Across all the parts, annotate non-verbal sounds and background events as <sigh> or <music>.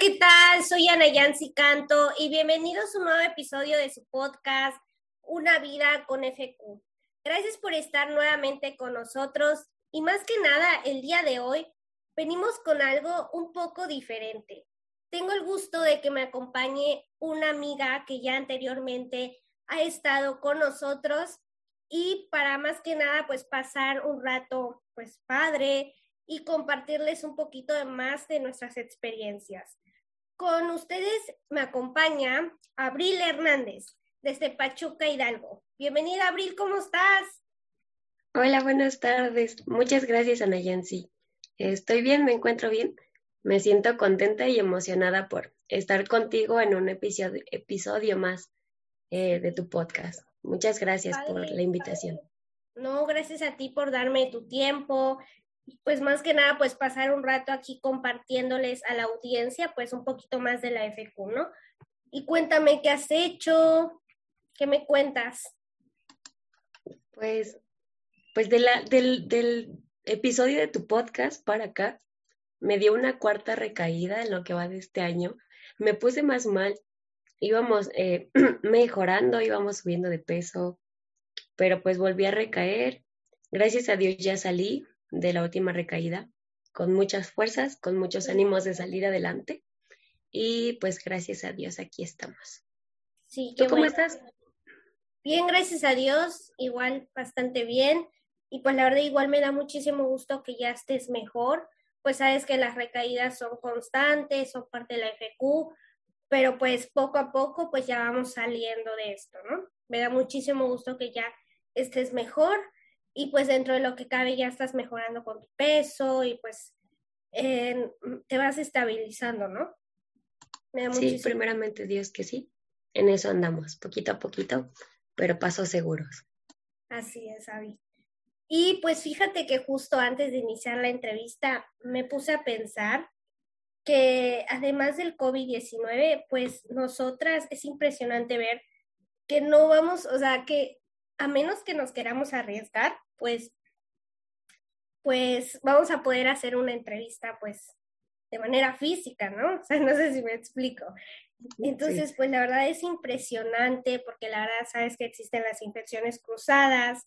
¿qué tal? Soy Ana Yancy Canto y bienvenidos a un nuevo episodio de su podcast Una vida con FQ. Gracias por estar nuevamente con nosotros y más que nada el día de hoy venimos con algo un poco diferente. Tengo el gusto de que me acompañe una amiga que ya anteriormente ha estado con nosotros y para más que nada pues pasar un rato pues padre y compartirles un poquito más de nuestras experiencias. Con ustedes me acompaña Abril Hernández desde Pachuca Hidalgo. Bienvenida Abril, ¿cómo estás? Hola, buenas tardes. Muchas gracias, Ana Yancy. Estoy bien, me encuentro bien. Me siento contenta y emocionada por estar contigo en un episodio, episodio más eh, de tu podcast. Muchas gracias por la invitación. No, gracias a ti por darme tu tiempo, pues más que nada, pues pasar un rato aquí compartiéndoles a la audiencia, pues un poquito más de la FQ, ¿no? Y cuéntame qué has hecho, qué me cuentas. Pues, pues del, del episodio de tu podcast para acá, me dio una cuarta recaída en lo que va de este año. Me puse más mal, íbamos eh, <clears throat> mejorando, íbamos subiendo de peso, pero pues volví a recaer. Gracias a Dios ya salí, de la última recaída, con muchas fuerzas, con muchos ánimos de salir adelante. Y pues gracias a Dios aquí estamos. Sí, ¿Tú cómo estás? Bien, gracias a Dios, igual bastante bien. Y pues la verdad igual me da muchísimo gusto que ya estés mejor. Pues sabes que las recaídas son constantes, son parte de la FQ, pero pues poco a poco pues ya vamos saliendo de esto, ¿no? Me da muchísimo gusto que ya estés mejor y pues dentro de lo que cabe ya estás mejorando con tu peso y pues te vas estabilizando, ¿no? sí, primeramente Dios que sí. En eso andamos, poquito a poquito, pero pasos seguros. Así es, Avi. Y pues fíjate que justo antes de iniciar la entrevista me puse a pensar que además del COVID-19, pues nosotras es impresionante ver que no vamos, o sea, que a menos que nos queramos arriesgar, pues, pues vamos a poder hacer una entrevista, pues, de manera física, ¿no? <laughs> O sea, no sé si me explico. Entonces, pues la verdad es impresionante porque la verdad sabes que existen las infecciones cruzadas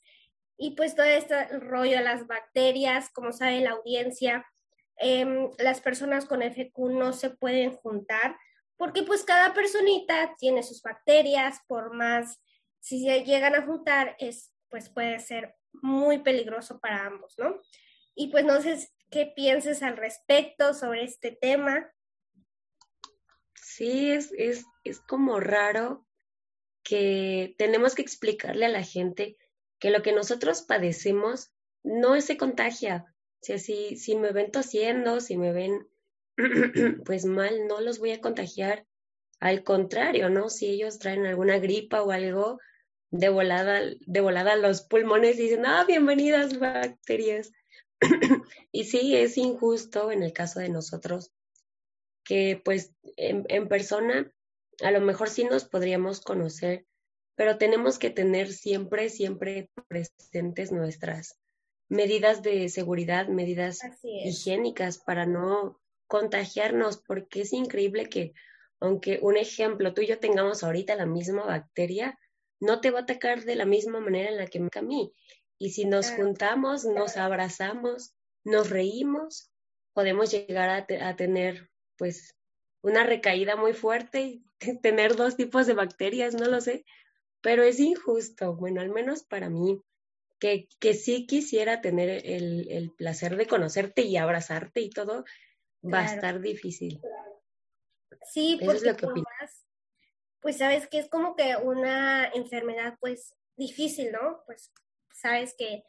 y pues todo este rollo de las bacterias, como sabe la audiencia, em, las personas con FQ no se pueden juntar porque pues cada personita tiene sus bacterias, por más si se llegan a juntar, es, pues puede ser muy peligroso para ambos, ¿no? Y pues no sé qué pienses al respecto sobre este tema. Sí, es, es, es como raro que tenemos que explicarle a la gente que lo que nosotros padecemos no se contagia. O sea, si, si me ven tosiendo, si me ven <clears throat> pues mal, no los voy a contagiar. Al contrario, ¿no? Si ellos traen alguna gripa o algo, de volada, de volada los pulmones y dicen, ah, bienvenidas bacterias. <clears throat> y sí, es injusto en el caso de nosotros que pues en, en, persona a lo mejor sí nos podríamos conocer, pero tenemos que tener siempre, siempre presentes nuestras medidas de seguridad, medidas higiénicas para no contagiarnos, porque es increíble que aunque un ejemplo, tú y yo tengamos ahorita la misma bacteria, no te va a atacar de la misma manera en la que me a mí. Y si nos juntamos, nos abrazamos, nos reímos, podemos llegar a, tener pues una recaída muy fuerte y <laughs> tener dos tipos de bacterias, no lo sé, pero es injusto, bueno, al menos para mí, que, que sí quisiera tener el, el placer de conocerte y abrazarte y todo, va a estar difícil. Sí, porque es lo que pues sabes que es como que una enfermedad pues difícil, ¿no? Pues sabes que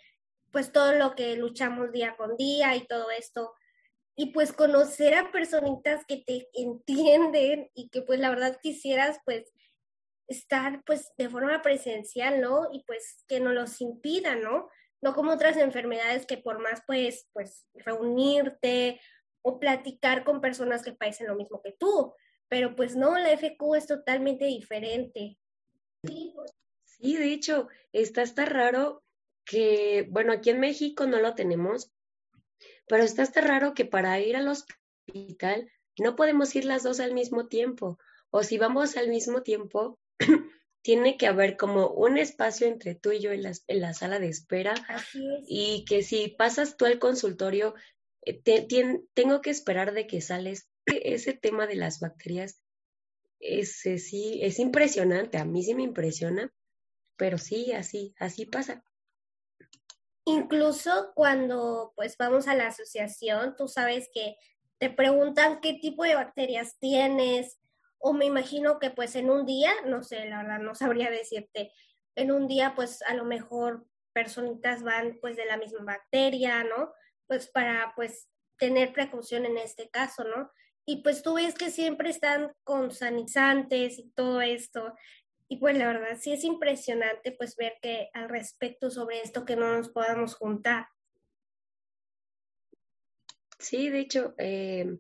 pues todo lo que luchamos día con día y todo esto y pues conocer a personitas que te entienden y que pues la verdad quisieras pues estar pues de forma presencial, ¿no? Y pues que no los impida, ¿no? No como otras enfermedades que por más pues pues reunirte o platicar con personas que padecen lo mismo que tú, pero pues no, la FQ es totalmente diferente. Sí, de hecho, está hasta raro que, bueno, aquí en México no lo tenemos, pero está hasta raro que para ir al hospital no podemos ir las dos al mismo tiempo. O si vamos al mismo tiempo, <clears throat> tiene que haber como un espacio entre tú y yo en la, sala de espera. Y que si pasas tú al consultorio, eh, tengo que esperar de que sales. Ese tema de las bacterias es, sí, es impresionante. A mí sí me impresiona, pero sí, así, así pasa. Incluso cuando pues vamos a la asociación, tú sabes que te preguntan qué tipo de bacterias tienes, o me imagino que pues en un día, no sé, la verdad no sabría decirte, en un día pues a lo mejor personitas van pues de la misma bacteria, ¿no? Pues para pues tener precaución en este caso, ¿no? Y pues tú ves que siempre están con sanizantes y todo esto. Y pues la verdad sí es impresionante pues ver que al respecto sobre esto que no nos podamos juntar. Sí, de hecho, eh,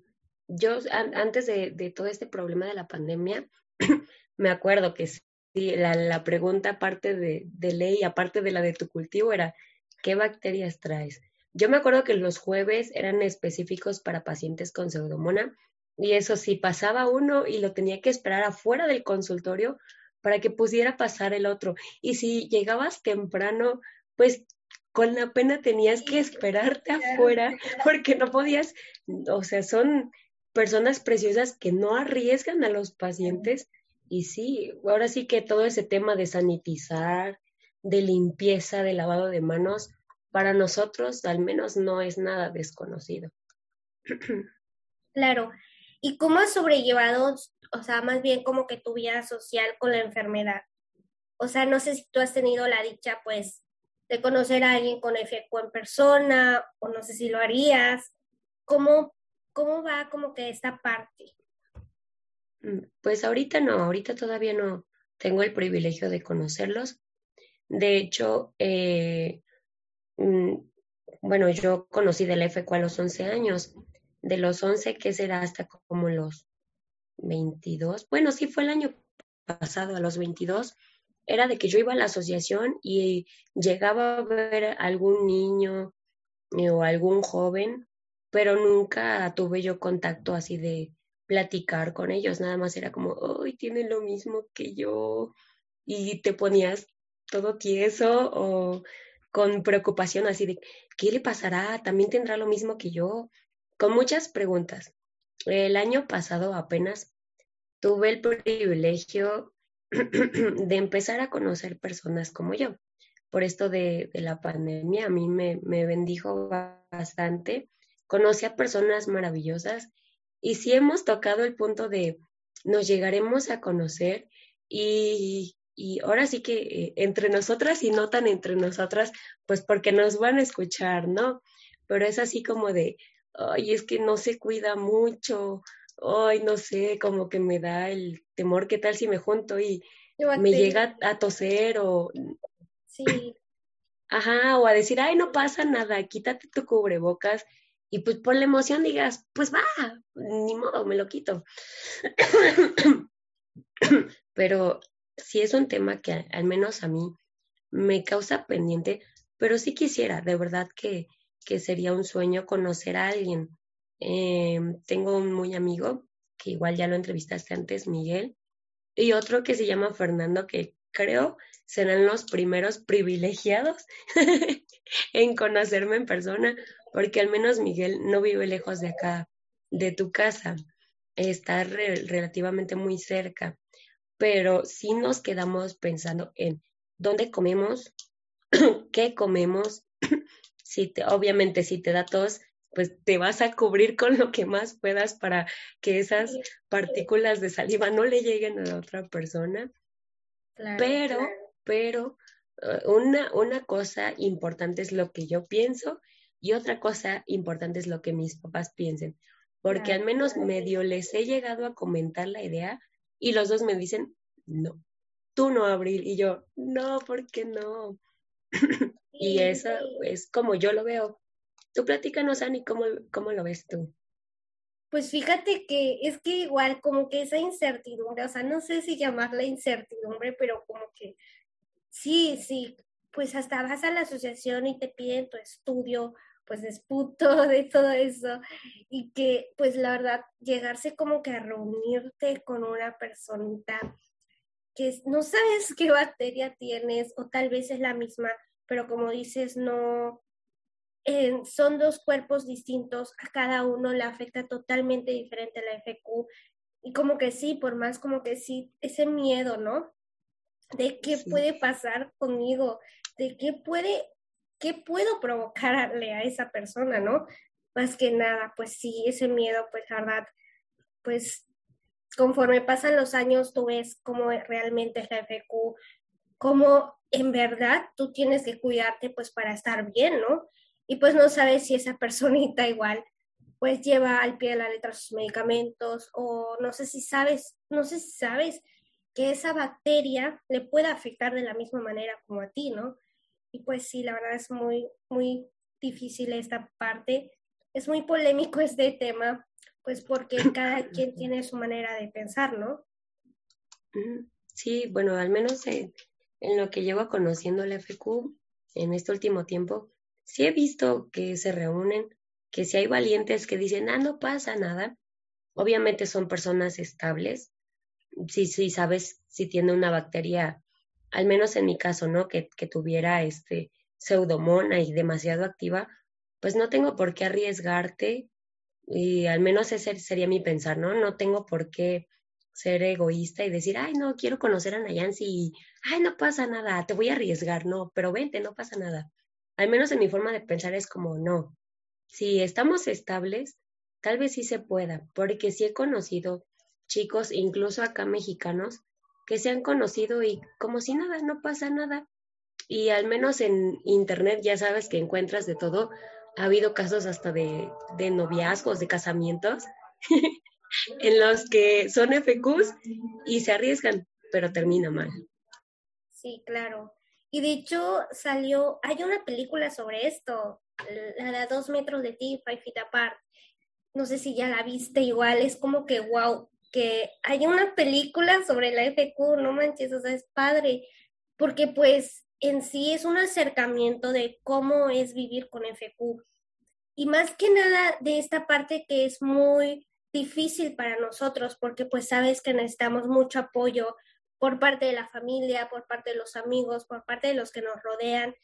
yo antes de, todo este problema de la pandemia, <clears throat> me acuerdo que sí, la, pregunta aparte de, de, ley, aparte de la de tu cultivo, era, ¿qué bacterias traes? Yo me acuerdo que los jueves eran específicos para pacientes con pseudomona y eso sí, pasaba uno y lo tenía que esperar afuera del consultorio para que pudiera pasar el otro. Y si llegabas temprano, pues con la pena tenías que esperarte afuera porque no podías, o sea, son personas preciosas que no arriesgan a los pacientes. Y sí, ahora sí que todo ese tema de sanitizar, de limpieza, de lavado de manos, para nosotros al menos no es nada desconocido. <clears throat> Claro. ¿Y cómo has sobrellevado, o sea, más bien como que tu vida social con la enfermedad? O sea, no sé si tú has tenido la dicha, pues, de conocer a alguien con FQ en persona, o no sé si lo harías. ¿Cómo ¿Cómo va como que esta parte? Mm, pues ahorita no, ahorita todavía no tengo el privilegio de conocerlos. De hecho, eh, mm, bueno, yo conocí del FQ a los 11 años. De los 11, ¿qué será hasta como los 22? Bueno, sí fue el año pasado, a los 22, era de que yo iba a la asociación y llegaba a ver algún niño eh, o algún joven pero nunca tuve yo contacto así de platicar con ellos, nada más era como, hoy tienen lo mismo que yo y te ponías todo tieso o con preocupación así de, ¿qué le pasará? ¿También tendrá lo mismo que yo? Con muchas preguntas. El año pasado apenas tuve el privilegio <clears throat> de empezar a conocer personas como yo. Por esto de, la pandemia, a mí me, bendijo bastante conoce a personas maravillosas y si hemos tocado el punto de nos llegaremos a conocer y, y ahora sí que eh, entre nosotras y no tan entre nosotras, pues porque nos van a escuchar, ¿no? Pero es así como de, ay, es que no se cuida mucho, ay, no sé, como que me da el temor, ¿qué tal si me junto y me llega a toser o... Sí. Ajá, o a decir, ay, no pasa nada, quítate tu cubrebocas y pues por la emoción digas, pues va, ni modo, me lo quito. <coughs> pero sí es un tema que al menos a mí me causa pendiente, pero sí quisiera, de verdad que, que sería un sueño conocer a alguien. Em, tengo un muy amigo, que igual ya lo entrevistaste antes, Miguel, y otro que se llama Fernando, que creo serán los primeros privilegiados <laughs> en conocerme en persona, porque al menos Miguel no vive lejos de acá, de tu casa, está relativamente muy cerca, pero sí nos quedamos pensando en dónde comemos, <clears throat> qué comemos, si te, obviamente si te da tos, pues te vas a cubrir con lo que más puedas para que esas partículas de saliva no le lleguen a la otra persona. pero, pero eh, una, una cosa importante es lo que yo pienso y otra cosa importante es lo que mis papás piensen, porque al menos medio les he llegado a comentar la idea y los dos me dicen, no, tú no, Abril, y yo, no, ¿por qué no? Y eso es como yo lo veo. Tú platícanos, Ani, ¿cómo, ¿cómo lo ves tú? Pues fíjate que es que igual como que esa incertidumbre, o sea, no sé si llamarla incertidumbre, pero como que sí, sí, pues hasta vas a la asociación y te piden tu estudio pues desputo <laughs> de todo eso y que pues la verdad llegarse como que a reunirte con una personita que no sabes qué bacteria tienes o tal vez es la misma, pero como dices, no, son dos cuerpos distintos, a cada uno le afecta totalmente diferente la FQ y como que sí, por más como que sí, ese miedo, ¿no? De qué puede pasar conmigo, de qué puede, qué puedo provocarle a esa persona, ¿no? Más que nada, pues sí, ese miedo, pues la verdad, pues conforme pasan los años, tú ves cómo realmente es la FQ, cómo en verdad tú tienes que cuidarte pues para estar bien, ¿no? Y pues no sabes si esa <laughs> personita igual pues lleva al pie de la letra sus medicamentos o no sé si sabes, no sé si sabes que esa bacteria le puede afectar de la misma manera como a ti, ¿no? Y pues sí, la verdad es muy, muy difícil esta parte. Es muy polémico <laughs> este tema, pues porque cada quien tiene su manera de pensar, ¿no? Sí, bueno, al menos en, en lo que llevo conociendo el FQ en este último tiempo, sí he visto que se reúnen que si hay valientes que dicen, ah, no pasa nada, obviamente son personas estables. Si, si sabes si tiene una bacteria, al menos en mi caso, ¿no? Que, que tuviera este pseudomona y demasiado activa, pues no tengo por qué arriesgarte y al menos ese sería mi pensar, ¿no? No tengo por qué ser egoísta y decir, ay, no, quiero conocer a Nayansi y, ay, no pasa nada, te voy a arriesgar, no, pero vente, no pasa nada. Al menos en mi forma de pensar es como, no, si estamos estables, tal vez sí se pueda, porque sí he conocido chicos, incluso acá mexicanos, que se han conocido y como si nada, no pasa nada. Y al menos en internet ya sabes que encuentras de todo. Ha habido casos hasta de, de noviazgos, de casamientos, <laughs> en los que son FQs y se arriesgan, pero termina mal. Sí, claro. Y de hecho salió, hay una película sobre esto, la de dos metros de ti, Five Feet Apart. No sé si ya la viste igual, es como que wow, que hay una película sobre la FQ, no manches, o sea, es padre, porque pues en sí es un acercamiento de cómo es vivir con FQ. Y más que nada de esta parte que es muy difícil para nosotros, porque pues sabes que necesitamos mucho apoyo por parte de la familia, por parte de los amigos, por parte de los que nos rodean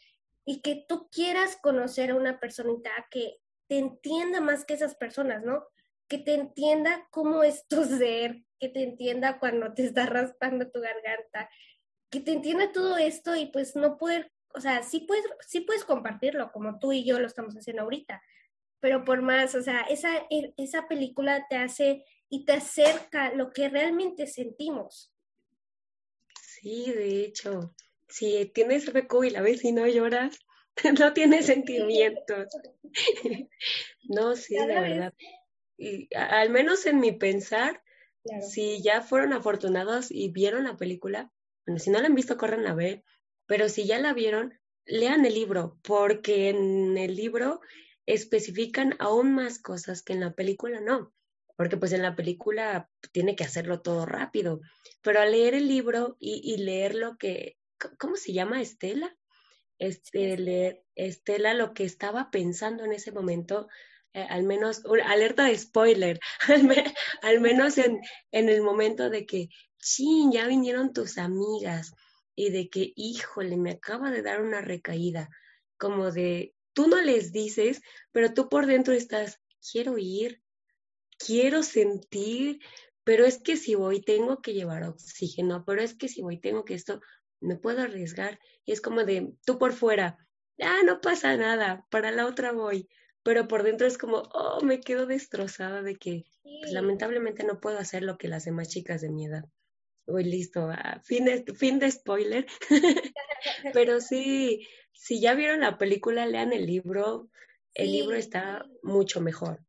y que tú quieras conocer a una personita que te entienda más que esas personas, ¿no? Que te entienda cómo es tu <laughs> ser, que te entienda cuando te está raspando tu garganta, que te entienda todo esto y pues no poder, o sea, sí puedes, sí puedes compartirlo como tú y yo lo estamos haciendo ahorita, pero por más, o sea, esa, e, esa película te hace y te acerca lo que realmente sentimos. Sí, de hecho, si tienes FQ y la ves y no lloras, <laughs> no tienes sentimientos. <laughs> no, sí, de verdad. Y al menos en mi pensar, si ya fueron afortunados y vieron la película, bueno, si no la han visto, corran a ver, pero si ya la vieron, lean el libro, porque en el libro especifican aún más cosas que en la película no, porque pues en la película tiene que hacerlo todo rápido, pero al leer el libro y, y leer lo que ¿cómo se llama Estela? Este, Estela lo que estaba pensando en ese momento, eh, al menos, alerta de spoiler, <laughs> al, menos en, en, el momento de que, chin, ya vinieron tus amigas y de que, híjole, me acaba de dar una recaída, como de, tú no les dices, pero tú por dentro estás, quiero ir, quiero sentir, pero es que si voy tengo que llevar oxígeno, pero es que si voy tengo que esto, me puedo arriesgar. Y es como de, tú por fuera, ah, no pasa nada, para la otra voy. Pero por dentro es como, oh, me quedo destrozada de que pues, lamentablemente no puedo hacer lo que las demás chicas de mi edad. Uy, listo, ah, fin, de, fin de spoiler. <laughs> Pero sí, si ya vieron la película, lean el libro. El libro está mucho mejor.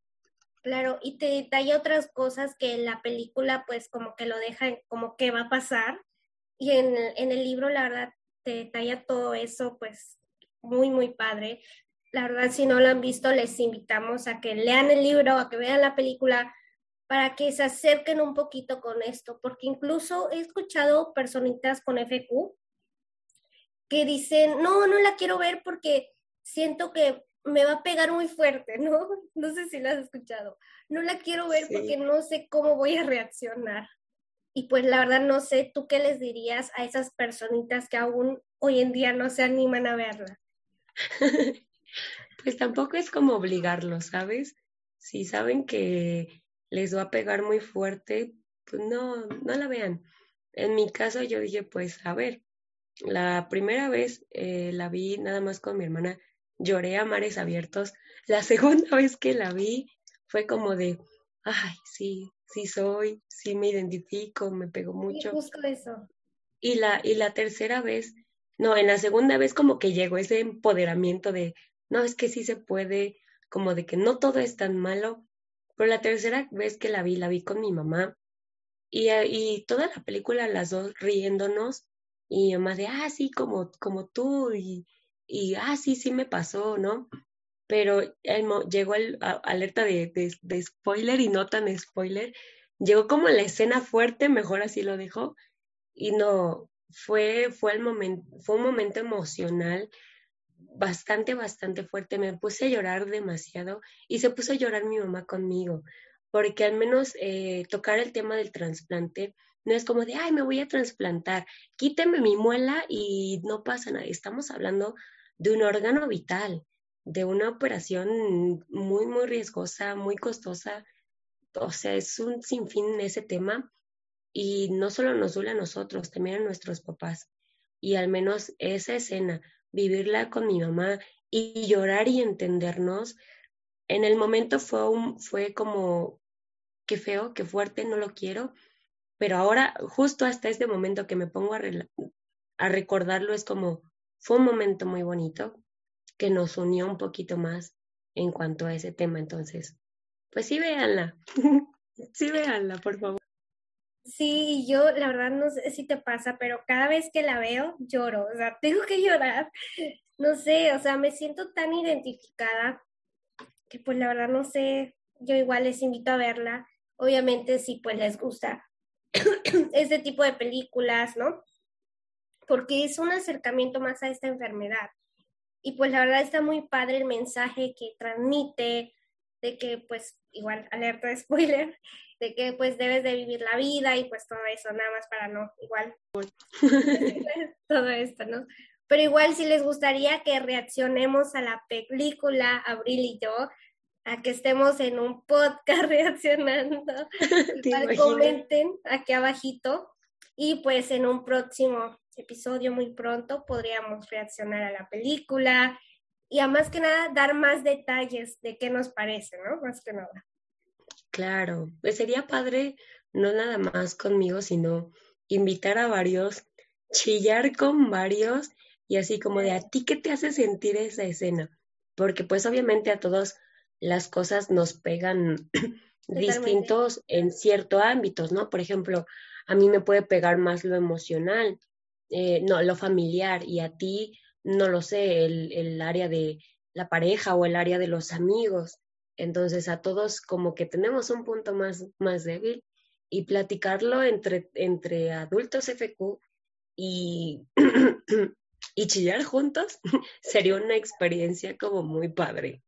Claro, y te detalla otras cosas que en la película pues como que lo dejan como que va a pasar y en, en el libro, la verdad, te detalla todo eso, pues muy, muy padre. La verdad, si no lo han visto, les invitamos a que lean el libro, a que vean la película, para que se acerquen un poquito con esto, porque incluso he escuchado personitas con FQ que dicen, no, no la quiero ver porque siento que me va a pegar muy fuerte, <laughs> ¿no? No sé si la has escuchado. No la quiero ver porque no sé cómo voy a reaccionar. Y pues la verdad no sé, ¿tú qué les dirías a esas personitas que aún hoy en día no se animan a verla? <laughs> pues tampoco es como obligarlos, ¿sabes? Si saben que les va a pegar muy fuerte, pues no, no la vean. En mi caso yo dije, pues a ver, la primera vez eh, la vi nada más con mi hermana, lloré a mares abiertos. La <laughs> segunda vez que la vi fue como de, ay, sí, sí soy, sí me identifico, me pegó mucho. justo eso. Y la, y la tercera vez, no, en la segunda vez como que llegó ese empoderamiento de, no, es que sí se puede, como de que no todo es tan malo. Pero la tercera vez que la vi, la vi con mi mamá. Y, y toda la película, las dos riéndonos, y mamá de, ah, sí, como, como tú, y, y, ah, sí, sí me pasó, ¿no? Pero llegó el alerta de, de, spoiler y no tan spoiler. Llegó como la escena fuerte, mejor así lo dijo, y no, fue, fue, el momento, fue un momento emocional bastante, bastante fuerte. Me puse a llorar demasiado y se puso a llorar mi mamá conmigo, porque al menos eh, tocar el tema del trasplante no es como de, ay, me voy a trasplantar, quíteme mi muela y no pasa nada. Estamos hablando de un órgano vital, de una operación muy, muy riesgosa, muy costosa. O sea, es un sinfín ese tema y no solo nos duele a nosotros, también a nuestros papás. Y al menos esa escena, vivirla con mi mamá y llorar y entendernos, en el momento fue, fue como, qué feo, qué fuerte, no lo quiero, pero ahora, justo hasta este momento que me pongo a, a recordarlo, es como, fue un momento muy bonito que nos unió un poquito más en cuanto a ese tema. Entonces, pues sí, véanla. <laughs> sí, véanla, por favor. Sí, yo la verdad no sé si te pasa, pero cada vez que la veo lloro, o sea, <laughs> tengo que llorar. No sé, o sea, me siento tan identificada que pues la verdad no sé, yo igual les invito a verla. Obviamente si pues les gusta <clears throat> este tipo de películas, ¿no? porque es un acercamiento más a esta enfermedad. Y pues la verdad está muy padre el mensaje que transmite de que pues igual alerta de spoiler, <laughs> de que pues debes de vivir la vida y pues todo eso, nada más para no, igual <laughs> todo esto, ¿no? Pero igual si les gustaría que reaccionemos a la película, Abril y yo, a que estemos en un podcast <laughs> reaccionando, igual comenten aquí abajito y pues en un próximo episodio muy pronto podríamos reaccionar a la película y a más que nada dar más detalles de qué nos parece, ¿no? Más que nada. Claro, pues sería padre no nada más conmigo, sino invitar a varios, chillar con varios y así como de a ti qué te hace sentir esa escena, porque pues obviamente a todos las cosas nos pegan <clears throat> distintos en ciertos ámbitos, ¿no? Por ejemplo, a mí me puede pegar más lo emocional, eh, no, lo familiar y a ti, no lo sé, el, el área de la pareja o el área de los amigos. Entonces a todos como que tenemos un punto más, más débil y platicarlo entre, entre adultos FQ y, <clears throat> y chillar juntos <laughs> sería una experiencia como muy padre.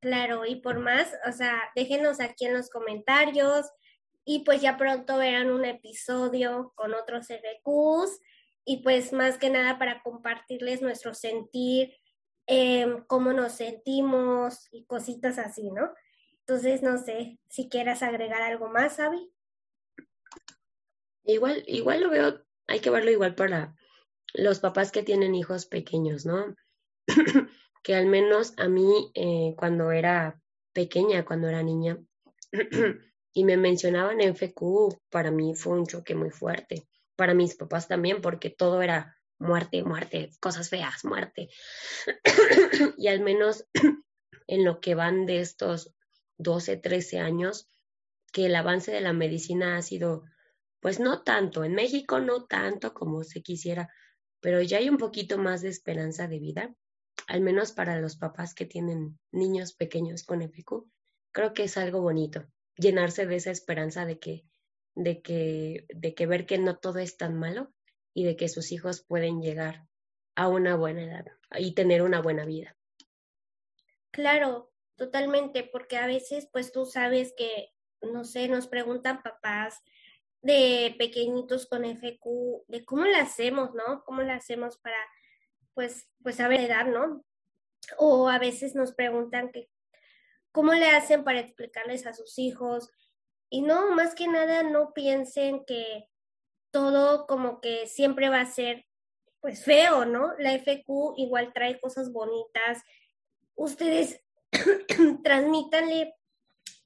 Claro, y por más, o sea, déjenos aquí en los comentarios y pues ya pronto verán un episodio con otros FQs y pues más que nada para compartirles nuestro sentir, em, cómo nos sentimos y cositas así, ¿no? Entonces, no sé si quieras agregar algo más, Abby. Igual, igual lo veo, hay que verlo igual para los papás que tienen hijos pequeños, ¿no? <clears throat> que al menos a mí eh, cuando era pequeña, cuando era niña, <clears throat> y me mencionaban en FQ, para mí fue un choque muy fuerte para mis papás también, porque todo era muerte, muerte, cosas feas, muerte. <clears throat> y al menos <clears throat> en lo que van de estos 12, 13 años, que el avance de la medicina ha sido, pues no tanto, en México no tanto como se quisiera, pero ya hay un poquito más de esperanza de vida, al menos para los papás que tienen niños pequeños con FQ. Creo que es algo bonito, llenarse de esa esperanza de que de que, de que ver que no todo es tan malo y de que sus hijos pueden llegar a una buena edad y tener una buena vida. Claro, totalmente, porque a veces pues tú sabes que, no sé, nos preguntan papás de pequeñitos con FQ, de cómo lo hacemos, ¿no? ¿Cómo lo hacemos para, pues, pues saber edad, ¿no? O a veces nos preguntan que, ¿cómo le hacen para explicarles a sus hijos? Y no, más que nada, no piensen que todo como que siempre va a ser, pues, feo, ¿no? La FQ igual trae cosas bonitas. Ustedes <coughs> transmítanle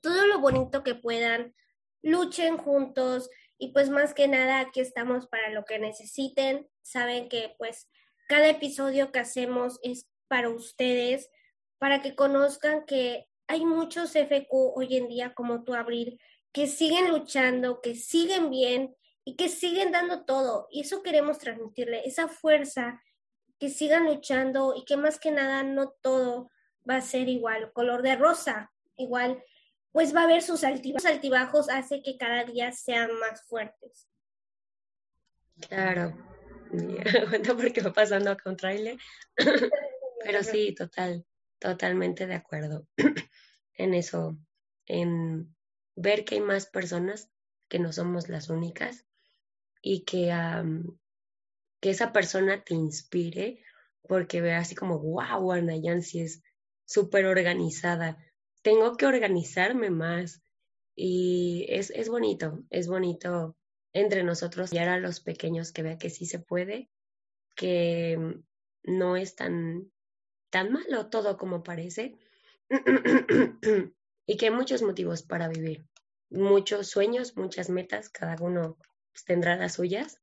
todo lo bonito que puedan, luchen juntos, y pues más que nada aquí estamos para lo que necesiten. Saben que pues cada episodio que hacemos es para ustedes, para que conozcan que hay muchos FQ hoy en día como tú, Abril, que siguen luchando, que siguen bien y que siguen dando todo. Y eso queremos transmitirle, esa fuerza, que sigan luchando y que más que nada no todo va a ser igual, color de rosa, igual pues va a haber sus altibajos, altibajos hace que cada día sean más fuertes. Claro, <laughs> cuenta porque va pasando acá un trailer, <coughs> pero sí, total, totalmente de acuerdo <coughs> en eso, en ver que hay más personas que no somos las únicas y que, que esa persona te inspire porque ve así como, wow, Ana Yancy es súper organizada, tengo que organizarme más y es, es bonito, es bonito entre nosotros y a los pequeños que vean que sí se puede, que no es tan, tan malo todo como parece <clears throat> y que hay muchos motivos para vivir, muchos sueños, muchas metas, cada uno pues, tendrá las suyas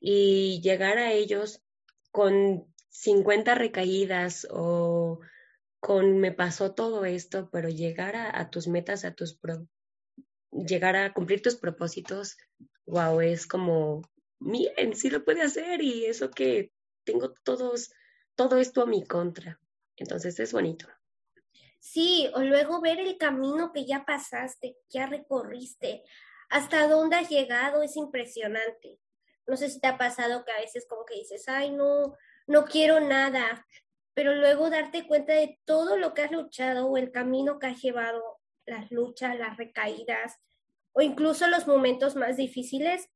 y llegar a ellos con 50 recaídas o con me pasó todo esto, pero llegar a, tus metas, a tus llegar a cumplir tus propósitos, wow, es como, miren, sí lo puede hacer y eso que tengo todos, todo esto a mi contra. Entonces es bonito. Sí, o luego ver el camino que ya pasaste, ya recorriste, hasta dónde has llegado, es impresionante. No sé si te ha pasado que a veces como que dices, ay, no, no quiero nada, pero luego darte cuenta de todo lo que has luchado o el camino que has llevado, las luchas, las recaídas o incluso los momentos más difíciles,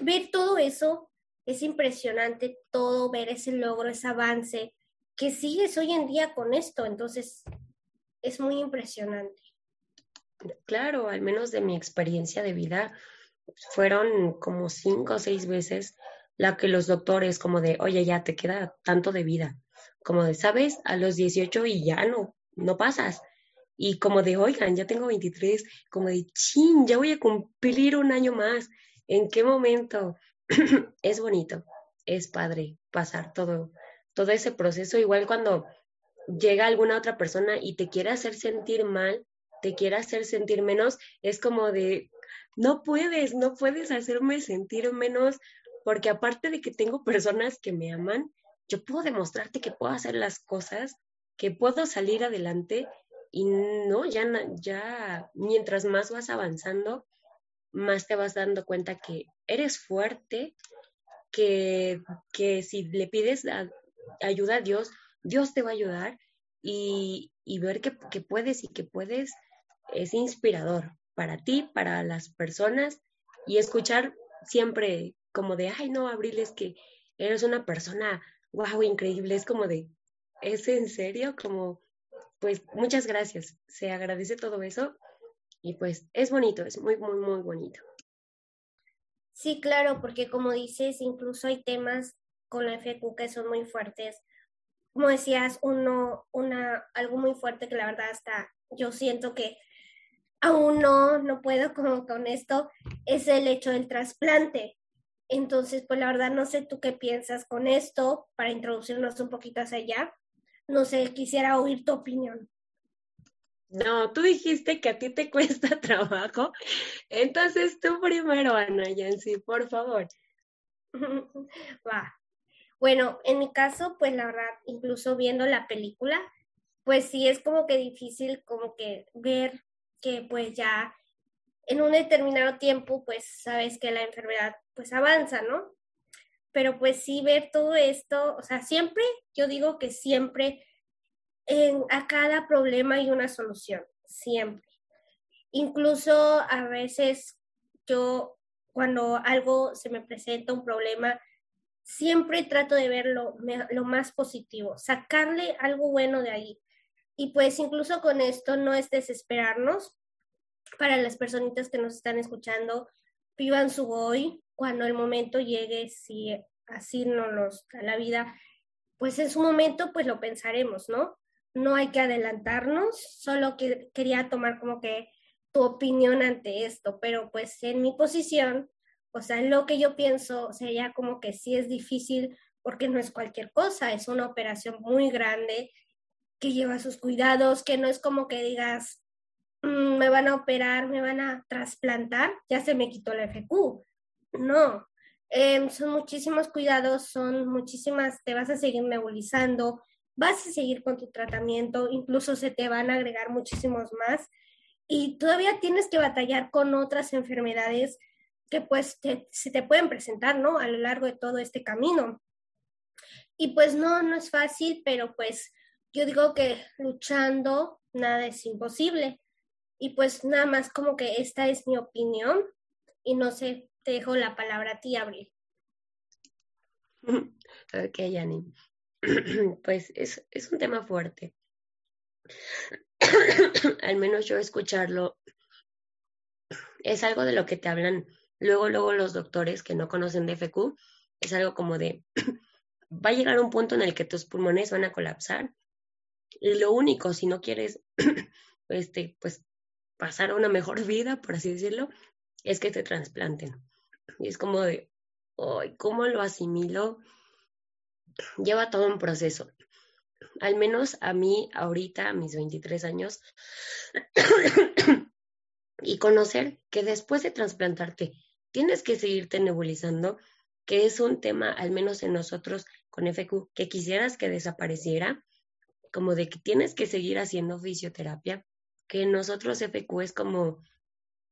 ver todo eso es impresionante, todo, ver ese logro, ese avance, que sigues hoy en día con esto, entonces es muy impresionante. Claro, al menos de mi experiencia de vida, fueron como cinco o seis veces la que los doctores como de, oye, ya te queda tanto de vida como de, ¿sabes? A los 18 y ya no, no pasas. Y como de, oigan, ya tengo 23, como de, chin, ya voy a cumplir un año más. ¿En qué momento? <clears throat> es bonito, es padre pasar todo, todo ese proceso. Igual cuando llega alguna otra persona y te quiere hacer sentir mal, te quiere hacer sentir menos, es como de, no puedes, no puedes hacerme sentir menos, porque aparte de que tengo personas que me aman, yo puedo demostrarte que puedo hacer las cosas, que puedo salir adelante y no, ya, ya mientras más vas avanzando, más te vas dando cuenta que eres fuerte, que, que si le pides ayuda a Dios, Dios te va a ayudar y, y ver que, que, puedes y que puedes es inspirador para ti, para las personas y escuchar siempre como de, ay no, Abril, es que eres una persona wow, increíble, es como de, ¿es en serio? Como, pues muchas gracias, se agradece todo eso y pues es bonito, es muy, muy, muy bonito. Sí, claro, porque como dices, incluso hay temas con la FQ que son muy fuertes. Como decías, uno, una, algo muy fuerte que la verdad hasta yo siento que aún no, no puedo con esto, es el hecho del trasplante. Entonces, pues la verdad no sé tú qué piensas con esto para introducirnos un poquito hacia allá. No sé, quisiera oír tu opinión. No, tú dijiste que a ti te <laughs> cuesta trabajo. Entonces tú primero, Ana Yancy, por favor. <laughs> Va. Bueno, en mi caso, pues la verdad, incluso viendo la película, pues sí es como que difícil como que ver que pues ya en un determinado tiempo, pues sabes que la enfermedad pues avanza, ¿no? Pero pues sí ver todo esto, o sea, siempre, yo digo que siempre en, a cada problema hay una solución, siempre. Incluso a veces yo, cuando algo se me presenta, un problema, siempre trato de verlo lo más positivo, sacarle algo bueno de ahí. Y pues incluso con esto no es desesperarnos. Para las personitas que nos están escuchando, vivan su hoy. Cuando el momento llegue, si así no nos da la vida, pues en su momento pues lo pensaremos, ¿no? No hay que adelantarnos, solo que quería tomar como que tu opinión ante esto, pero pues en mi posición o sea, lo que yo pienso sería como que sí es difícil porque no es cualquier cosa, es una operación muy grande que lleva sus cuidados, que no es como que digas, me van a operar, me van a trasplantar, ya se me quitó la FQ. No, em, son muchísimos cuidados, son muchísimas, te vas a seguir nebulizando, vas a seguir con tu tratamiento, incluso se te van a agregar muchísimos más y todavía tienes que batallar con otras enfermedades que pues se te pueden presentar, ¿no? A lo largo de todo este camino. Y pues no, no es fácil, pero pues yo digo que luchando nada es imposible. Y pues nada más como que esta es mi opinión y no sé, te dejo la palabra a ti, Abril. <laughs> Ok, Yanni. <clears throat> Pues es, es un tema fuerte. <clears throat> Al menos yo escucharlo es algo de lo que te hablan Luego, luego los doctores que no conocen de FQ, es algo como de, <clears throat> va a llegar un punto en el que tus pulmones van a colapsar. Y lo único, si no quieres, este, pues, pasar una mejor vida, por así decirlo, es que te trasplanten. Y es como de, ¿cómo lo asimilo? Lleva todo un proceso. Al menos a mí, ahorita, a mis 23 años, <coughs> y conocer que después de trasplantarte tienes que seguirte nebulizando, que es un tema, al menos en nosotros con FQ, que quisieras que desapareciera, como de que tienes que seguir haciendo fisioterapia, que nosotros FQ es como,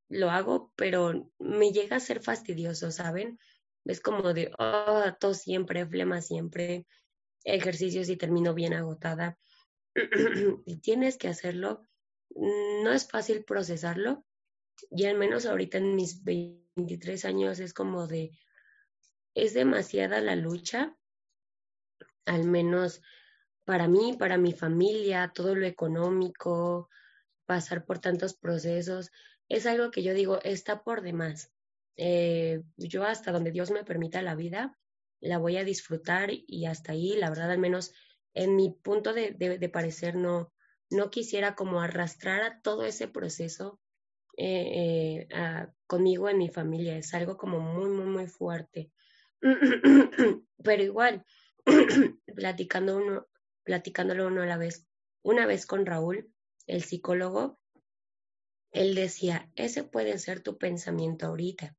lo hago, pero me llega a ser fastidioso, ¿saben? Es como de, oh, tos siempre, flema siempre, ejercicios y termino bien agotada. <clears throat> y tienes que hacerlo. No es fácil procesarlo, y al menos ahorita en mis 23 años es como de, es demasiada la lucha, al menos para mí, para mi familia, todo lo económico, pasar por tantos procesos, es algo que yo digo, está por demás. Eh, yo hasta donde Dios me permita la vida, la voy a disfrutar y hasta ahí, la verdad, al menos en mi punto de, parecer, no, no quisiera como arrastrar a todo ese proceso eh, eh, conmigo en mi familia. Es algo como muy, muy, muy fuerte. <clears throat> Pero igual, <clears throat> platicando uno, platicándolo uno a la vez, una vez con Raúl, el psicólogo, él decía, ese puede ser tu pensamiento ahorita,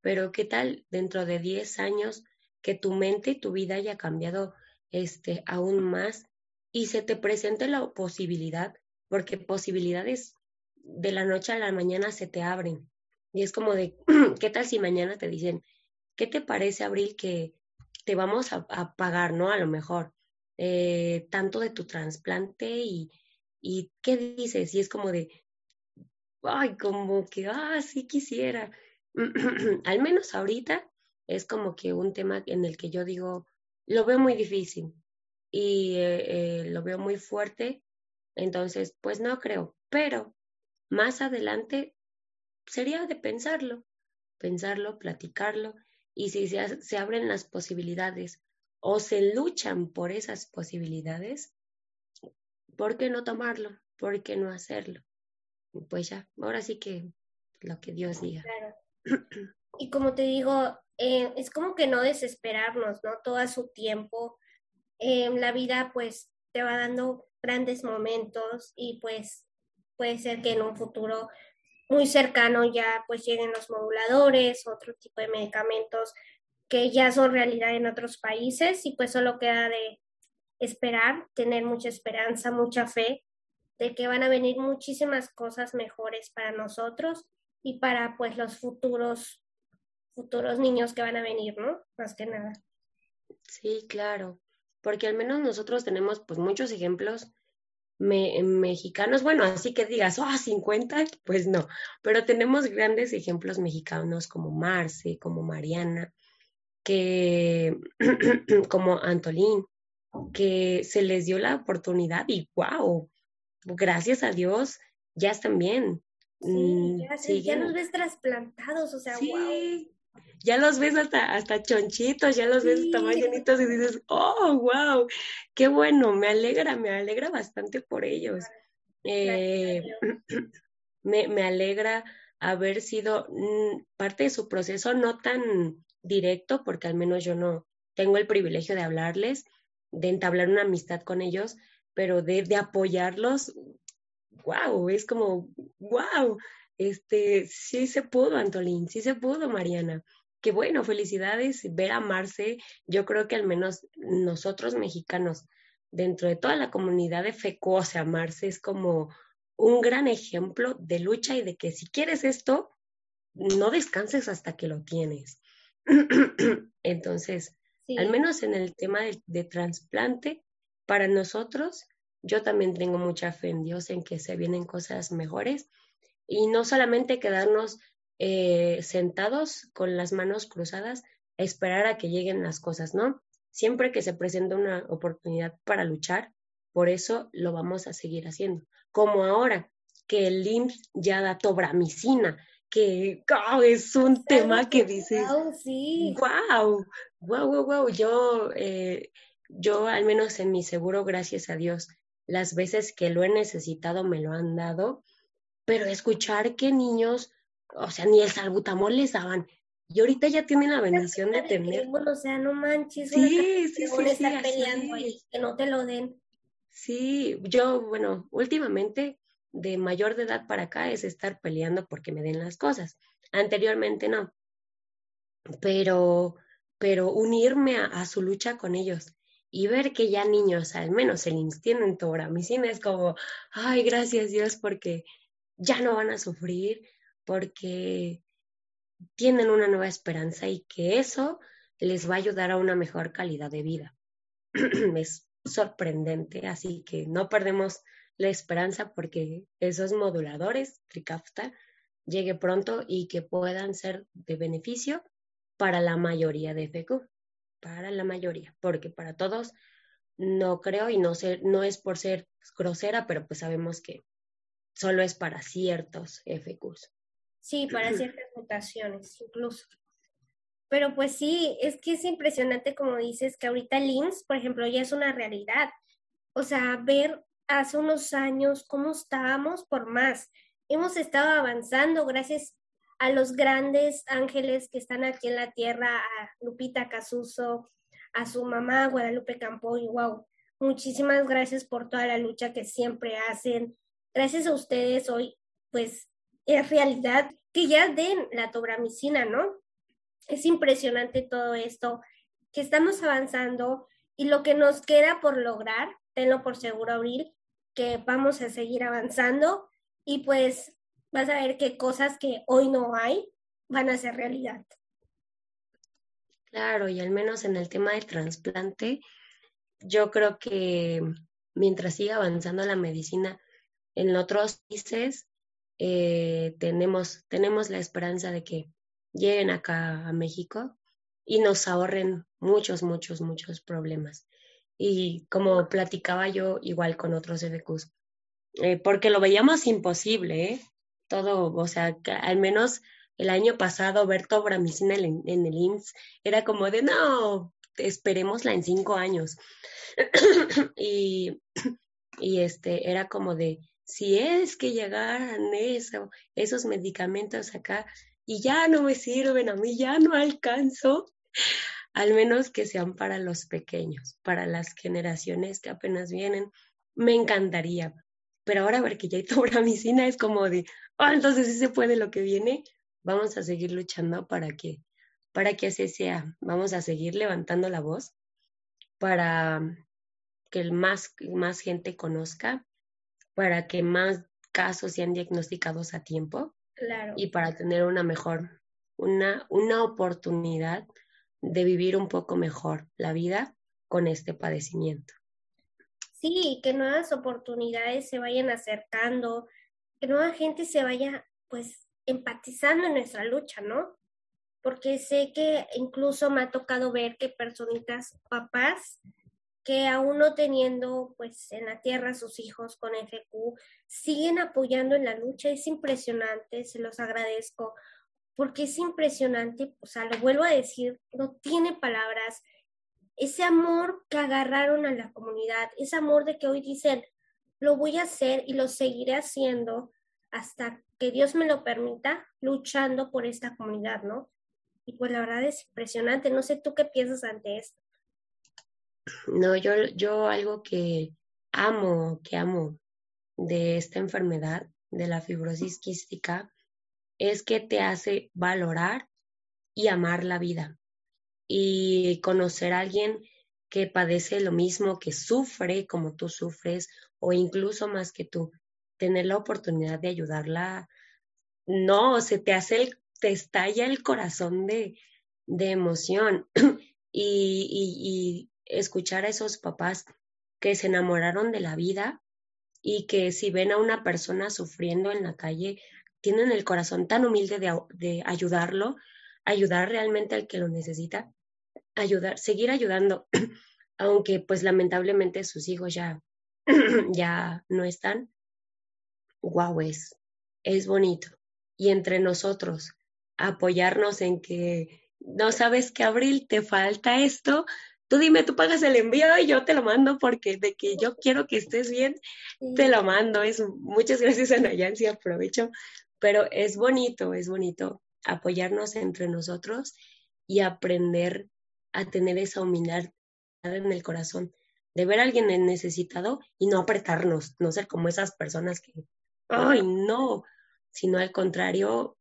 pero ¿qué tal dentro de 10 años que tu mente y tu vida haya cambiado este, aún más y se te presente la posibilidad, porque posibilidades de la noche a la mañana se te abren. Y es como de, <clears throat> ¿qué tal si mañana te dicen, ¿qué te parece, Abril, que te vamos a, pagar, ¿no? A lo mejor, eh, tanto de tu trasplante y, y, ¿qué dices? Y es como de, ay, como que, ah, sí quisiera. <clears throat> Al menos ahorita es como que un tema en el que yo digo, lo veo muy difícil y eh, eh, lo veo muy fuerte, entonces, pues no creo, pero más adelante sería de pensarlo, pensarlo, platicarlo, y si se, abren las posibilidades o se luchan por esas posibilidades, ¿por qué no tomarlo? ¿Por qué no hacerlo? Pues ya, ahora sí que lo que Dios diga. Y como te digo, eh, es como que no desesperarnos, ¿no? Todo a su tiempo. Eh, la vida pues te va dando grandes momentos y pues puede ser que en un futuro muy cercano ya pues lleguen los moduladores, otro tipo de medicamentos que ya son realidad en otros países y pues solo queda de esperar, tener mucha esperanza, mucha fe de que van a venir muchísimas cosas mejores para nosotros y para pues los futuros futuros niños que van a venir, ¿no? Más que nada. Sí, claro, porque al menos nosotros tenemos pues muchos ejemplos mexicanos, bueno, así que digas, oh, 50, pues no, pero tenemos grandes ejemplos mexicanos como Marce, como Mariana, que, <clears throat> como Antolín, que se les dio la oportunidad y wow, gracias a Dios, ya están bien. Sí, ya, los ves trasplantados, o sea, wow. Ya los ves hasta, hasta chonchitos, ya los ves hasta más llenitos y dices, oh, wow, qué bueno, me alegra, me alegra bastante por ellos. Eh, <clears throat> me, me alegra haber sido mm, parte de su proceso, no tan directo, porque al menos yo no tengo el privilegio de hablarles, de entablar una amistad con ellos, pero de, de apoyarlos, wow, es como, wow, este, sí se pudo, Antolín, sí se pudo, Mariana. Qué bueno, felicidades, ver a Marce. Yo creo que al menos nosotros mexicanos, dentro de toda la comunidad de FECO, o sea, Marce es como un gran ejemplo de lucha y de que si quieres esto, no descanses hasta que lo tienes. <clears throat> Entonces, al menos en el tema de, trasplante, para nosotros, yo también tengo mucha fe en Dios en que se vienen cosas mejores y no solamente quedarnos eh, sentados con las manos cruzadas a esperar a que lleguen las cosas, ¿no? Siempre que se presenta una oportunidad para luchar, por eso lo vamos a seguir haciendo. Como ahora que el IMSS ya da tobramicina, que es un tema que dices, wow, sí. wow, wow, wow, wow. Yo, eh, yo al menos en mi seguro, gracias a Dios, las veces que lo he necesitado me lo han dado, pero escuchar que niños, o sea, ni el salbutamol les daban. Y ahorita ya tienen la bendición de tener. o sea, no manches. Sí, sí, sí, estar peleando que no te lo den. Sí, yo, bueno, últimamente de mayor de edad para acá es estar peleando porque me den las cosas. Anteriormente no. Pero, pero unirme a, su lucha con ellos y ver que ya niños, al menos el instinto cine es como, ay, gracias Dios porque ya no van a sufrir, porque tienen una nueva esperanza y que eso les va a ayudar a una mejor calidad de vida. <clears throat> es sorprendente, así que no perdemos la esperanza porque esos moduladores, Tricafta, llegue pronto y que puedan ser de beneficio para la mayoría de FQ, para la mayoría, porque para todos no creo y no, sé, no es por ser grosera, pero pues sabemos que solo es para ciertos FQs. Sí, para <clears throat> ciertas mutaciones incluso. Pero pues sí, es que es impresionante como dices que ahorita LIMS, por ejemplo, ya es una realidad. O sea, ver hace unos años cómo estábamos por más. Hemos estado avanzando gracias a los grandes ángeles que están aquí en la tierra, a Lupita Casuso, a su mamá Guadalupe Campo y wow, muchísimas gracias por toda la lucha que siempre hacen. Gracias a ustedes hoy, pues es realidad que ya den la tobramicina, ¿no? Es impresionante todo esto, que estamos avanzando y lo que nos queda por lograr, tenlo por seguro, Abril, que vamos a seguir avanzando y pues vas a ver qué cosas que hoy no hay van a ser realidad. Claro, y al menos en el tema del trasplante, yo creo que mientras siga avanzando la medicina en otros países, eh, tenemos, tenemos la esperanza de que lleguen acá a México y nos ahorren muchos, muchos, muchos problemas y como platicaba yo igual con otros FQs, eh, porque lo veíamos imposible, ¿eh? Todo, o sea, al menos el año pasado ver tobramicina en, en el IMSS era como de, no, esperémosla en cinco años. <coughs> y, <coughs> y este, era como de, si es que llegaran eso, esos medicamentos acá y ya no me sirven, a mí ya no alcanzo, al menos que sean para los pequeños, para las generaciones que apenas vienen. Me encantaría. Pero ahora ver que ya hay <laughs> tobramicina es como de, oh, entonces sí se puede lo que viene. Vamos a seguir luchando para que, para que así sea. Vamos a seguir levantando la voz para que el más, más gente conozca, para que más casos sean diagnosticados a tiempo claro. y para tener una mejor, una, una oportunidad de vivir un poco mejor la vida con este padecimiento. Sí, que nuevas oportunidades se vayan acercando, que nueva gente se vaya pues empatizando en nuestra lucha, ¿no? Porque sé que incluso me ha tocado ver que personitas, papás, que aún no teniendo pues en la tierra sus hijos con FQ, siguen apoyando en la lucha. Es impresionante, se los agradezco, porque es impresionante, o sea, lo vuelvo a decir, no tiene palabras. Ese amor que agarraron a la comunidad, ese amor de que hoy dicen, lo voy a hacer y lo seguiré haciendo hasta que Dios me lo permita, luchando por esta comunidad, ¿no? Y pues la verdad es impresionante. No sé tú qué piensas ante esto. No, yo, yo algo que amo, que amo de esta enfermedad, de la fibrosis quística, es que te hace valorar y amar la vida. Y conocer a alguien que padece lo mismo, que sufre como tú sufres o incluso más que tú, tener la oportunidad de ayudarla, no, se te hace el, te estalla el corazón de, de emoción. <clears throat> Y, y escuchar a esos papás que se enamoraron de la vida y que si ven a una persona sufriendo en la calle, tienen el corazón tan humilde de, ayudarlo, ayudar realmente al que lo necesita, ayudar, seguir ayudando, <clears throat> aunque pues lamentablemente sus hijos ya, <clears throat> ya no están. Guau, es, es bonito. Y entre nosotros, apoyarnos en que no sabes que Abril te falta esto, tú dime, tú pagas el envío y yo te lo mando porque de que yo quiero que estés bien, te lo mando. Es, muchas gracias a Nayansi, aprovecho, pero es bonito, es bonito apoyarnos entre nosotros y aprender a tener esa humildad en el corazón, de ver a alguien necesitado y no apretarnos, no ser como esas personas que, ay, no, sino al contrario,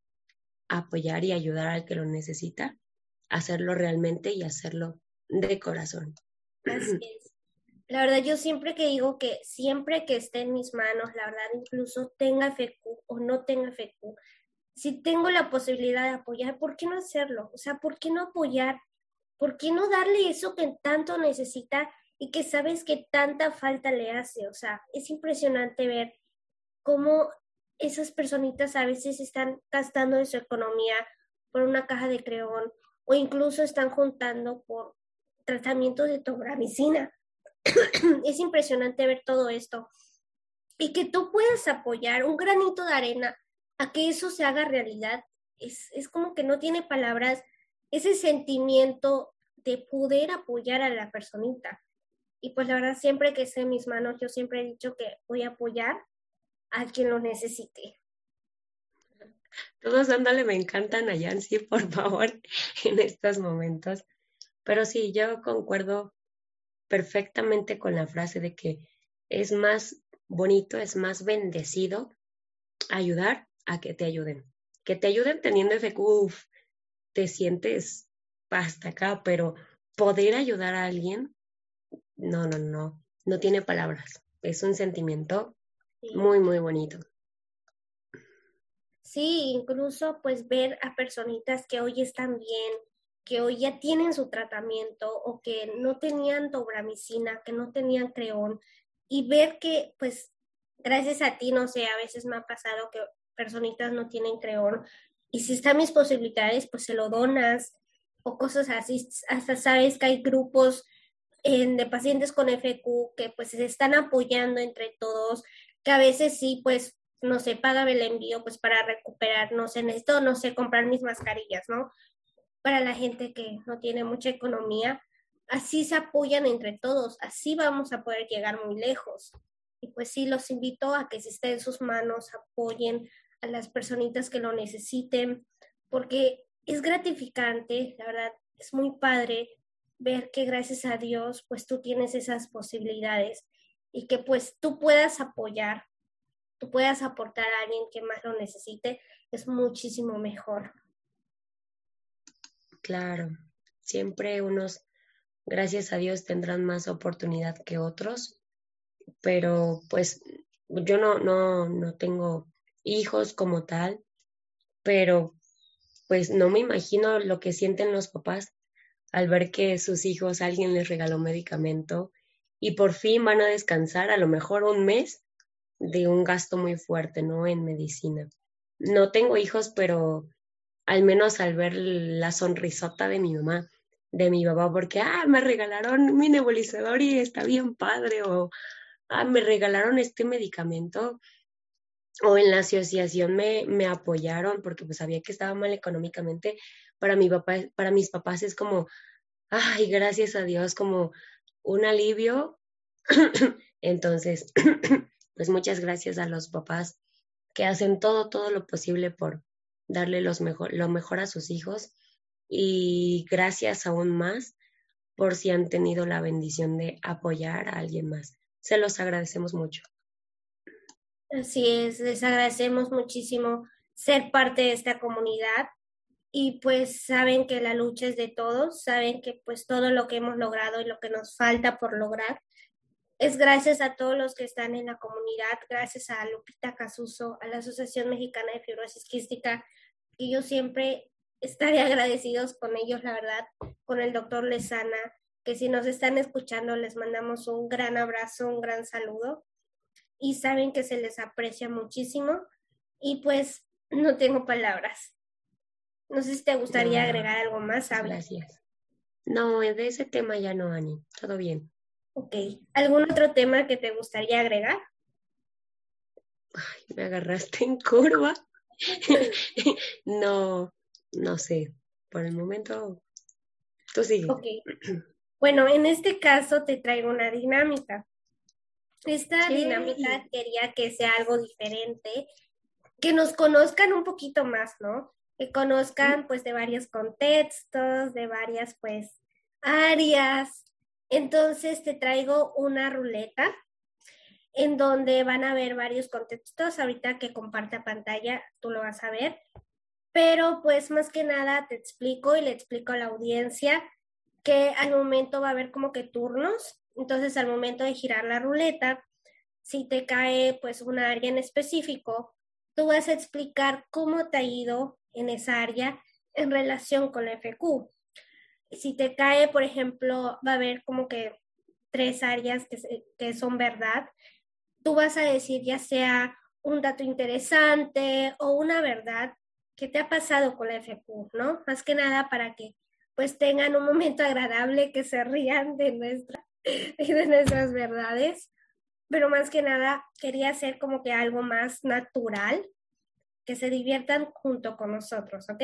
apoyar y ayudar al que lo necesita, hacerlo realmente y hacerlo de corazón. Así es. La verdad, yo siempre que digo que siempre que esté en mis manos, la verdad, incluso tenga FQ o no tenga FQ, si tengo la posibilidad de apoyar, ¿por qué no hacerlo? O sea, ¿por qué no apoyar? ¿Por qué no darle eso que tanto necesita y que sabes que tanta falta le hace? O sea, es impresionante ver cómo esas personitas a veces están gastando de su economía por una caja de creón o incluso están juntando por tratamiento de tobramicina. <coughs> es impresionante ver todo esto y que tú puedas apoyar un granito de arena a que eso se haga realidad. Es, es como que no tiene palabras ese sentimiento de poder apoyar a la personita. Y pues la verdad, siempre que esté en mis manos, yo siempre he dicho que voy a apoyar a quien lo necesite. Todos dándole me encantan a Yancy, por favor, <laughs> en estos momentos. Pero sí, yo concuerdo perfectamente con la frase de que es más bonito, es más bendecido ayudar a que te ayuden. Que te ayuden teniendo FQ, te sientes hasta acá, pero poder ayudar a alguien, no, no, no, no tiene palabras. Es un sentimiento muy, muy bonito. Sí, incluso pues ver a personitas que hoy están bien, que hoy ya tienen su tratamiento o que no tenían dobramicina, que no tenían creón, y ver que, pues, gracias a ti, no sé, a veces me ha pasado que personitas no tienen creón, y si están mis posibilidades, pues se lo donas, o cosas así, hasta sabes que hay grupos de pacientes con FQ que pues se están apoyando entre todos, que a veces sí, pues, no sé, paga el envío, pues para recuperar, no sé, necesito, no sé, comprar mis mascarillas, ¿no? Para la gente que no tiene mucha economía. Así se apoyan entre todos, así vamos a poder llegar muy lejos. Y pues sí, los invito a que si está en sus manos, apoyen a las personitas que lo necesiten, porque es gratificante, la verdad, es muy padre ver que gracias a Dios, pues tú tienes esas posibilidades y que pues tú puedas apoyar, tú puedas aportar a alguien que más lo necesite, es muchísimo mejor. Claro, siempre unos, gracias a Dios, tendrán más oportunidad que otros, pero pues yo no, no, no tengo hijos como tal, pero pues no me imagino lo que sienten los papás al ver que sus hijos alguien les regaló medicamento y por fin van a descansar a lo mejor un mes de un gasto muy fuerte, ¿no? En medicina. No tengo hijos, pero al menos al ver la sonrisota de mi mamá, de mi papá, porque, ah, me regalaron mi nebulizador y está bien padre, o, ah, me regalaron este medicamento, o en la asociación me, me apoyaron porque pues sabía que estaba mal económicamente, para mi papá, para mis papás es como, ay, gracias a Dios, como un alivio. <coughs> Entonces, <coughs> pues muchas gracias a los papás que hacen todo, todo lo posible por darle los mejor, lo mejor a sus hijos y gracias aún más por si han tenido la bendición de apoyar a alguien más. Se los agradecemos mucho. Así es, les agradecemos muchísimo ser parte de esta comunidad y pues saben que la lucha es de todos, saben que pues todo lo que hemos logrado y lo que nos falta por lograr es gracias a todos los que están en la comunidad, gracias a Lupita Casuso, a la Asociación Mexicana de Fibrosis Quística, yo siempre estaré agradecidos con ellos, la verdad, con el doctor Lezana, que si nos están escuchando les mandamos un gran abrazo, un gran saludo y saben que se les aprecia muchísimo y pues no tengo palabras. No sé si te gustaría agregar algo más, Abby. Gracias. No, de ese tema ya no, Ani. Todo bien. Ok. ¿Algún otro tema que te gustaría agregar? Ay, me agarraste en curva. <laughs> no, no sé. Por el momento, tú sigue. Ok. Bueno, en este caso te traigo una dinámica. Esta dinámica quería que sea algo diferente, que nos conozcan un poquito más, ¿no? Que conozcan pues de varios contextos, de varias pues áreas. Entonces te traigo una ruleta en donde van a ver varios contextos. Ahorita que comparta pantalla, tú lo vas a ver. Pero pues más que nada te explico y le explico a la audiencia que al momento va a haber como que turnos entonces, al momento de girar la ruleta, si te cae pues una área en específico, tú vas a explicar cómo te ha ido en esa área en relación con la FQ. Si te cae, por ejemplo, va a haber como que tres áreas que, que son verdad, tú vas a decir ya sea un dato interesante o una verdad que te ha pasado con la FQ, ¿no? Más que nada para que pues tengan un momento agradable, que se rían de nuestra <laughs> de nuestras verdades, pero más que nada quería hacer como que algo más natural, que se diviertan junto con nosotros, ¿ok?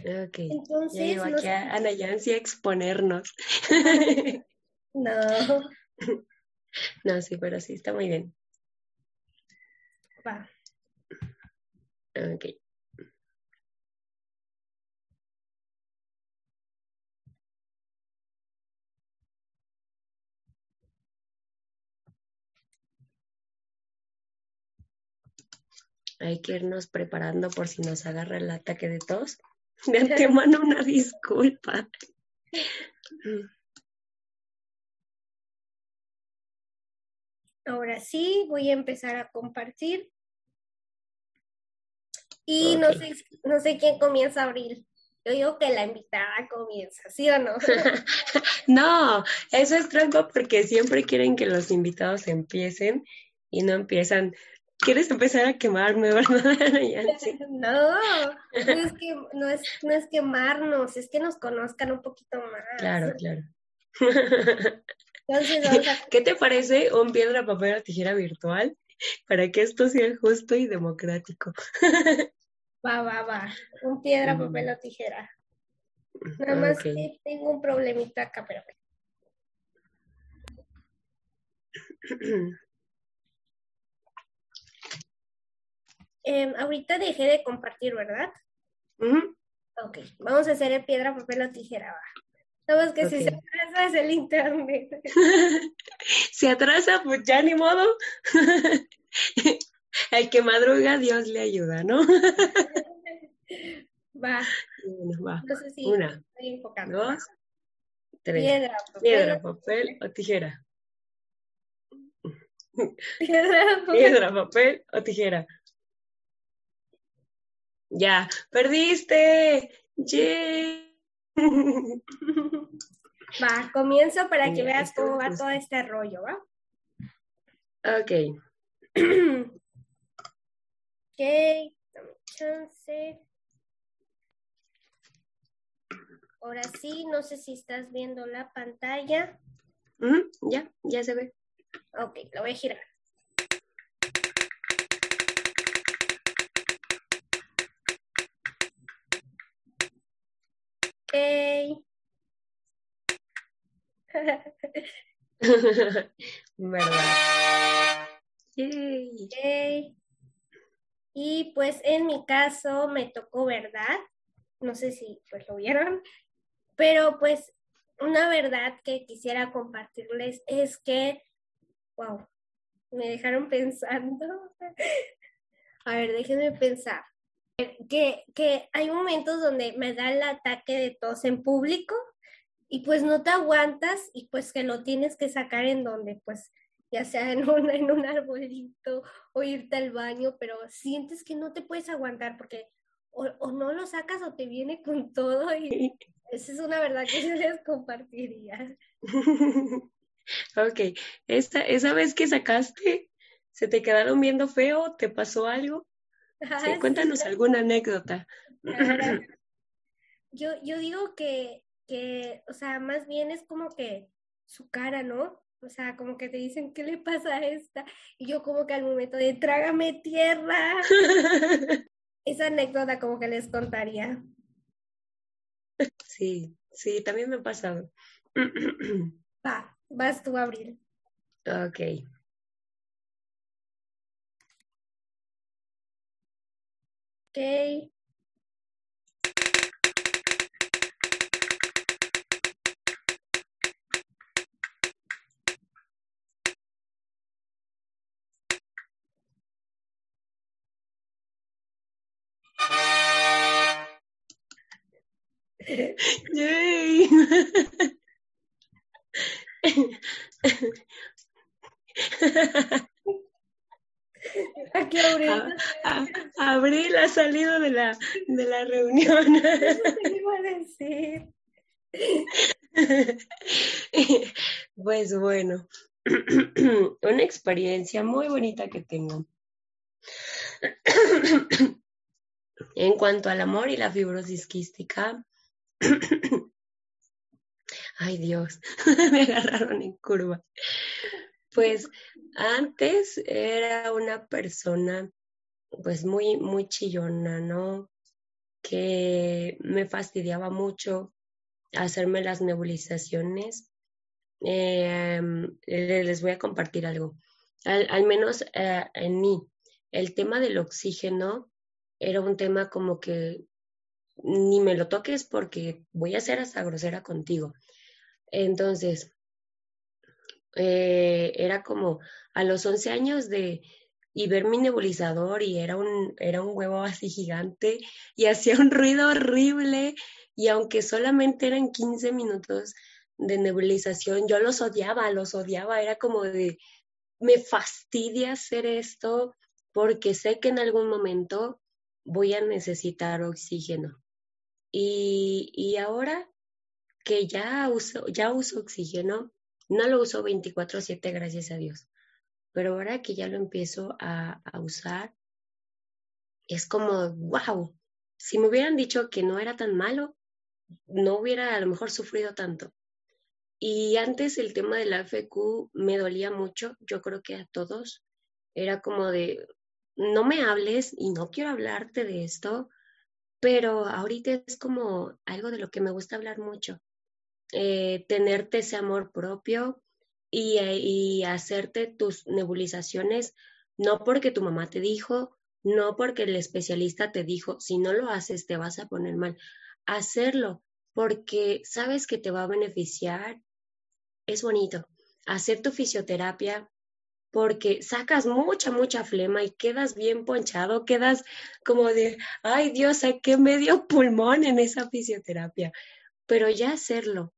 Ok. Entonces, ya aquí a Ana Yancy a exponernos. <laughs> no. <laughs> No, sí, pero sí, está muy bien. Va. Ok. hay que irnos preparando por si nos agarra el ataque de tos. De antemano una disculpa. <laughs> Ahora sí, voy a empezar a compartir. Y no, sé, no sé quién comienza a abrir. Yo digo que la invitada comienza, ¿sí o no? <laughs> no, eso es trampa porque siempre quieren que los invitados empiecen y no empiezan quieres empezar a quemarme, <laughs> ¿verdad? <laughs> no, no es, que, no, es, no es quemarnos, es que nos conozcan un poquito más. Claro, claro. Entonces, <laughs> ¿Qué te parece un piedra, papel o tijera virtual para que esto sea justo y democrático? <laughs> va, va, va. Un piedra, papel o tijera. Nada más que tengo un problemita acá, pero. <clears throat> Em, ahorita dejé de compartir, ¿verdad? Ok, vamos a hacer el piedra, papel o tijera. Sabes que si se atrasa es el internet. <laughs> se atrasa, pues ya ni modo. <laughs> el que madruga, Dios le ayuda, ¿no? <laughs> va. va. Una, dos, tres. Piedra, papel, piedra, papel o tijera. Piedra, papel. Piedra, papel o tijera. Ya, perdiste. <laughs> Va, comienzo para que veas cómo va todo este rollo, ¿va? Ok. <clears throat> ok, dame chance. Ahora sí, no sé si estás viendo la pantalla. ya, ya se ve. Ok, lo voy a girar. <laughs> <laughs> Y pues en mi caso me tocó verdad. No sé si pues lo vieron. Pero pues una verdad que quisiera compartirles es que, wow, me dejaron <laughs> pensando. A ver, déjenme pensar. Que, que hay momentos donde me da el ataque de tos en público y pues no te aguantas y pues que lo tienes que sacar en donde pues ya sea en un, <laughs> en un arbolito o irte al baño, pero sientes que no te puedes aguantar porque o, o no lo sacas o te viene con todo y <laughs> esa es una verdad que yo les compartiría. <laughs> ok, esa, esa vez que sacaste, ¿se te quedaron viendo feo? ¿Te pasó algo? Cuéntanos alguna anécdota. <clears throat> Yo, yo digo que que, o sea, más bien es como que su cara, ¿no? O sea, como que te dicen, ¿qué le pasa a esta? Y yo como que al momento de, trágame tierra. <laughs> Esa anécdota como que les contaría. Sí, sí, también me ha pasado. <clears throat> Va, vas tú, Abril. Ok. Ok. Yay. <laughs> Aquí Abril. Abril ha salido de la, de la reunión. <laughs> iba a decir. <laughs> Pues bueno, <clears throat> una experiencia muy bonita que tengo. <clears throat> En cuanto al amor y la fibrosis quística, <clears throat> ay Dios, <laughs> me agarraron en curva. Pues antes era una persona pues muy, muy chillona, ¿no? Que me fastidiaba mucho hacerme las nebulizaciones. Em, les voy a compartir algo. Al, menos eh, en mí, el tema del oxígeno era un tema como que ni me lo toques porque voy a ser hasta grosera contigo. Entonces, eh, era como a los 11 años de y ver mi nebulizador y era un, era un huevo así gigante y <laughs> hacía un ruido horrible y aunque solamente eran 15 minutos de nebulización, yo los odiaba, los odiaba, era como de, me fastidia hacer esto porque sé que en algún momento voy a necesitar oxígeno. Y, y ahora que ya uso, ya uso oxígeno, no lo uso 24/7, gracias a Dios, pero ahora que ya lo empiezo a, usar, es como, wow, si me hubieran dicho que no era tan malo, no hubiera a lo mejor sufrido tanto. Y antes el tema de la FQ me dolía mucho, yo creo que a todos. Era como de, no me hables y no quiero hablarte de esto, pero ahorita es como algo de lo que me gusta hablar mucho. Eh, tenerte ese amor propio y, eh, y hacerte tus nebulizaciones, no porque tu mamá te dijo, no porque el especialista te dijo, si no lo haces te vas a poner mal. Hacerlo porque sabes que te va a beneficiar, es bonito. Hacer tu fisioterapia porque sacas mucha, mucha flema y quedas bien ponchado, quedas como de, ay Dios, saqué medio pulmón en esa fisioterapia. Pero ya hacerlo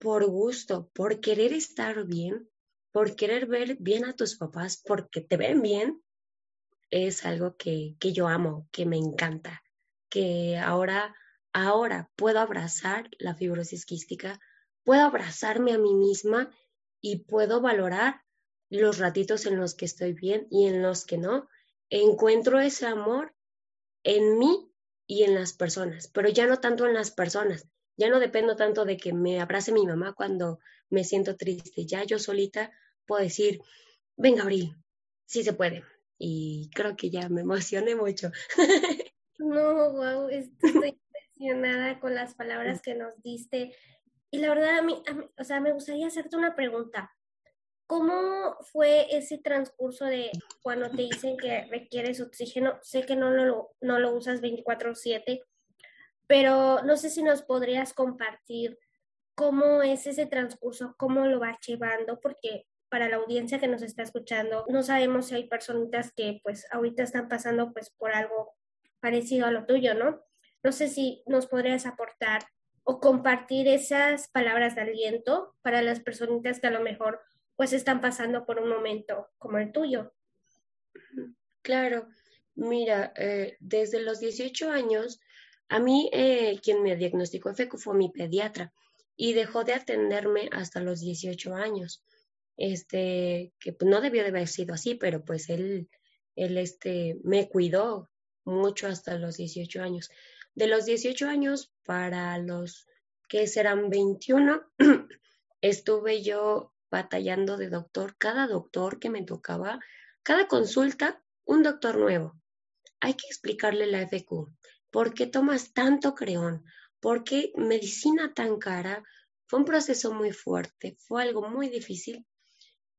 por gusto, por querer estar bien, por querer ver bien a tus papás, porque te ven bien, es algo que, que yo amo, que me encanta, que ahora, ahora puedo abrazar la fibrosis quística, puedo abrazarme a mí misma y puedo valorar los ratitos en los que estoy bien y en los que no. Encuentro ese amor en mí y en las personas, pero ya no tanto en las personas. Ya no dependo tanto de que me abrace mi mamá cuando me siento triste. Ya yo solita puedo decir, venga, Abril, sí se puede. Y creo que ya me emocioné mucho. <laughs> No, wow, estoy <laughs> impresionada con las palabras que nos diste. Y la verdad, a mí, o sea, me gustaría hacerte una pregunta. ¿Cómo fue ese transcurso de cuando te dicen que requieres oxígeno? Sé que no lo, no lo usas 24/7, pero no sé si nos podrías compartir cómo es ese transcurso, cómo lo vas llevando, porque para la audiencia que nos está escuchando, no sabemos si hay personitas que pues ahorita están pasando pues por algo parecido a lo tuyo, ¿no? No sé si nos podrías aportar o compartir esas palabras de aliento para las personitas que a lo mejor pues están pasando por un momento como el tuyo. Claro, mira, eh, desde los 18 años, a mí eh, quien me diagnosticó FECU fue mi pediatra y dejó de atenderme hasta los 18 años. Este, que pues, no debió de haber sido así, pero pues él, él este, me cuidó mucho hasta los 18 años. De los 18 años para los que serán 21, <clears throat> estuve yo batallando de doctor, cada doctor que me tocaba, cada consulta, un doctor nuevo. Hay que explicarle la FQ. ¿Por qué tomas tanto creón? ¿Por qué medicina tan cara? Fue un proceso muy fuerte, fue algo muy difícil,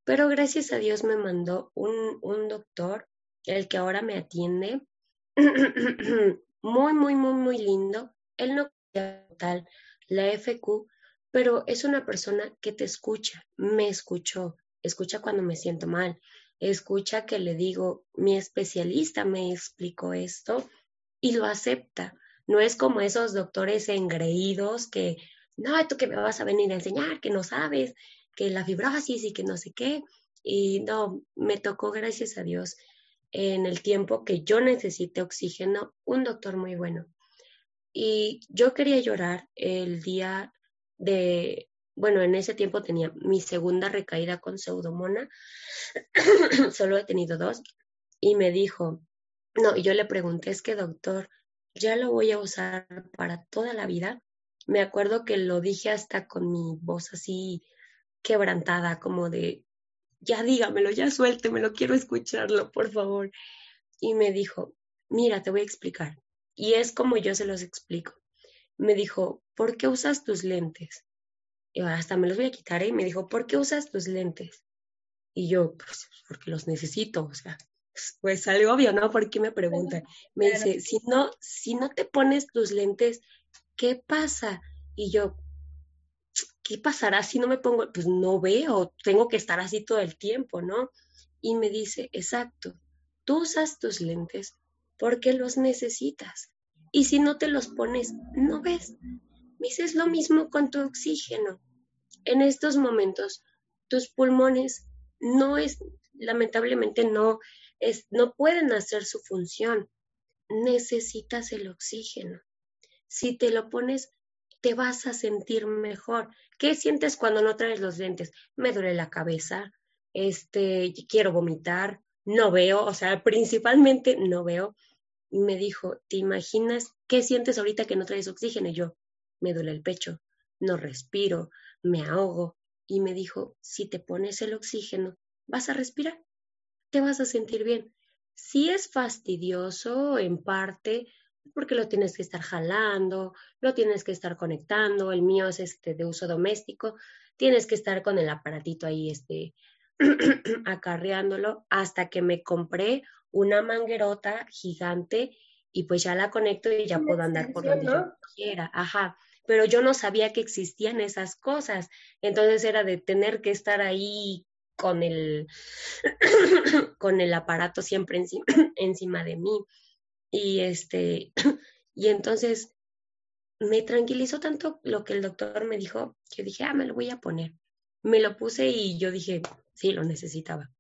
pero gracias a Dios me mandó un, un doctor, el que ahora me atiende, <clears throat> muy, muy, muy, muy lindo. Él no tal la FQ, pero es una persona que te escucha, me escuchó, escucha cuando me siento mal, escucha que le digo, mi especialista me explicó esto y lo acepta. No es como esos doctores engreídos que, no, tú que me vas a venir a enseñar, que no sabes, que la fibrosis y que no sé qué. Y no, me tocó, gracias a Dios, en el tiempo que yo necesité oxígeno, un doctor muy bueno. Y yo quería llorar el día de, bueno, en ese tiempo tenía mi segunda recaída con pseudomona, <coughs> solo he tenido dos, y me dijo, no, y yo le pregunté, es que doctor, ya lo voy a usar para toda la vida. Me acuerdo que lo dije hasta con mi voz así quebrantada, como de, ya dígamelo, ya suéltemelo, quiero escucharlo, por favor. Y me dijo, mira, te voy a explicar. Y es como yo se los explico. Me dijo, ¿por qué usas tus lentes? Y hasta me los voy a quitar, ¿eh? Y me dijo, ¿por qué usas tus lentes? Y yo, pues, porque los necesito, o sea, pues algo obvio, ¿no? ¿Por qué me pregunta? Me dice, si no, si no te pones tus lentes, ¿qué pasa? Y yo, ¿qué pasará si no me pongo? Pues no veo, tengo que estar así todo el tiempo, ¿no? Y me dice, exacto, tú usas tus lentes porque los necesitas. Y si no te los pones, no ves. Me dice, es lo mismo con tu oxígeno. En estos momentos, tus pulmones no es, lamentablemente no, no pueden hacer su función. Necesitas el oxígeno. Si te lo pones, te vas a sentir mejor. ¿Qué sientes cuando no traes los lentes? Me duele la cabeza, este, quiero vomitar, no veo, o sea, <laughs> principalmente no veo. Y me dijo, ¿te imaginas qué sientes ahorita que no traes oxígeno? Y yo, me duele el pecho, no respiro, me ahogo. Y me dijo, si te pones el oxígeno, vas a respirar, te vas a sentir bien. Si es fastidioso en parte, porque lo tienes que estar jalando, lo tienes que estar conectando, el mío es este de uso doméstico, tienes que estar con el aparatito ahí este <clears throat> acarreándolo hasta que me compré una manguerota gigante y pues ya la conecto y ya puedo andar por donde yo quiera. Ajá, pero yo no sabía que existían esas cosas. Entonces era de tener que estar ahí con el <clears throat> con el aparato siempre encima, <clears throat> encima de mí. Y este, <clears throat> y entonces me tranquilizó tanto lo que el doctor me dijo que dije, ah, me lo voy a poner. Me lo puse y yo dije, sí, lo necesitaba.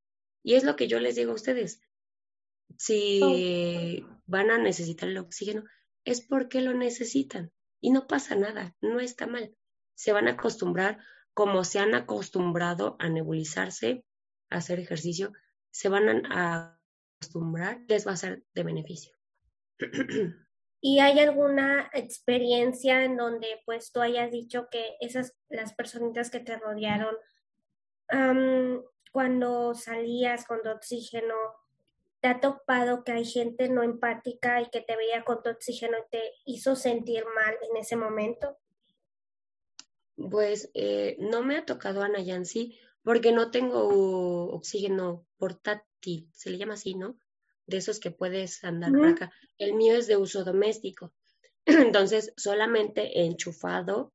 Y es lo que yo les digo a ustedes. Si van a necesitar el oxígeno, es porque lo necesitan. Y no pasa nada, no está mal. se van a acostumbrar como se han acostumbrado a nebulizarse, a hacer ejercicio, se van a acostumbrar, les va a ser de beneficio. <clears throat> ¿Y hay alguna experiencia en donde pues tú hayas dicho que esas, las personitas que te rodearon, cuando salías con tu oxígeno, te ha topado que hay gente no empática y que te veía con tu oxígeno y te hizo sentir mal en ese momento? Pues eh, no me ha tocado Ana Yancy porque no tengo oxígeno portátil, se le llama así, ¿no? de esos que puedes andar por acá. El mío es de uso doméstico. <clears throat> Entonces, solamente enchufado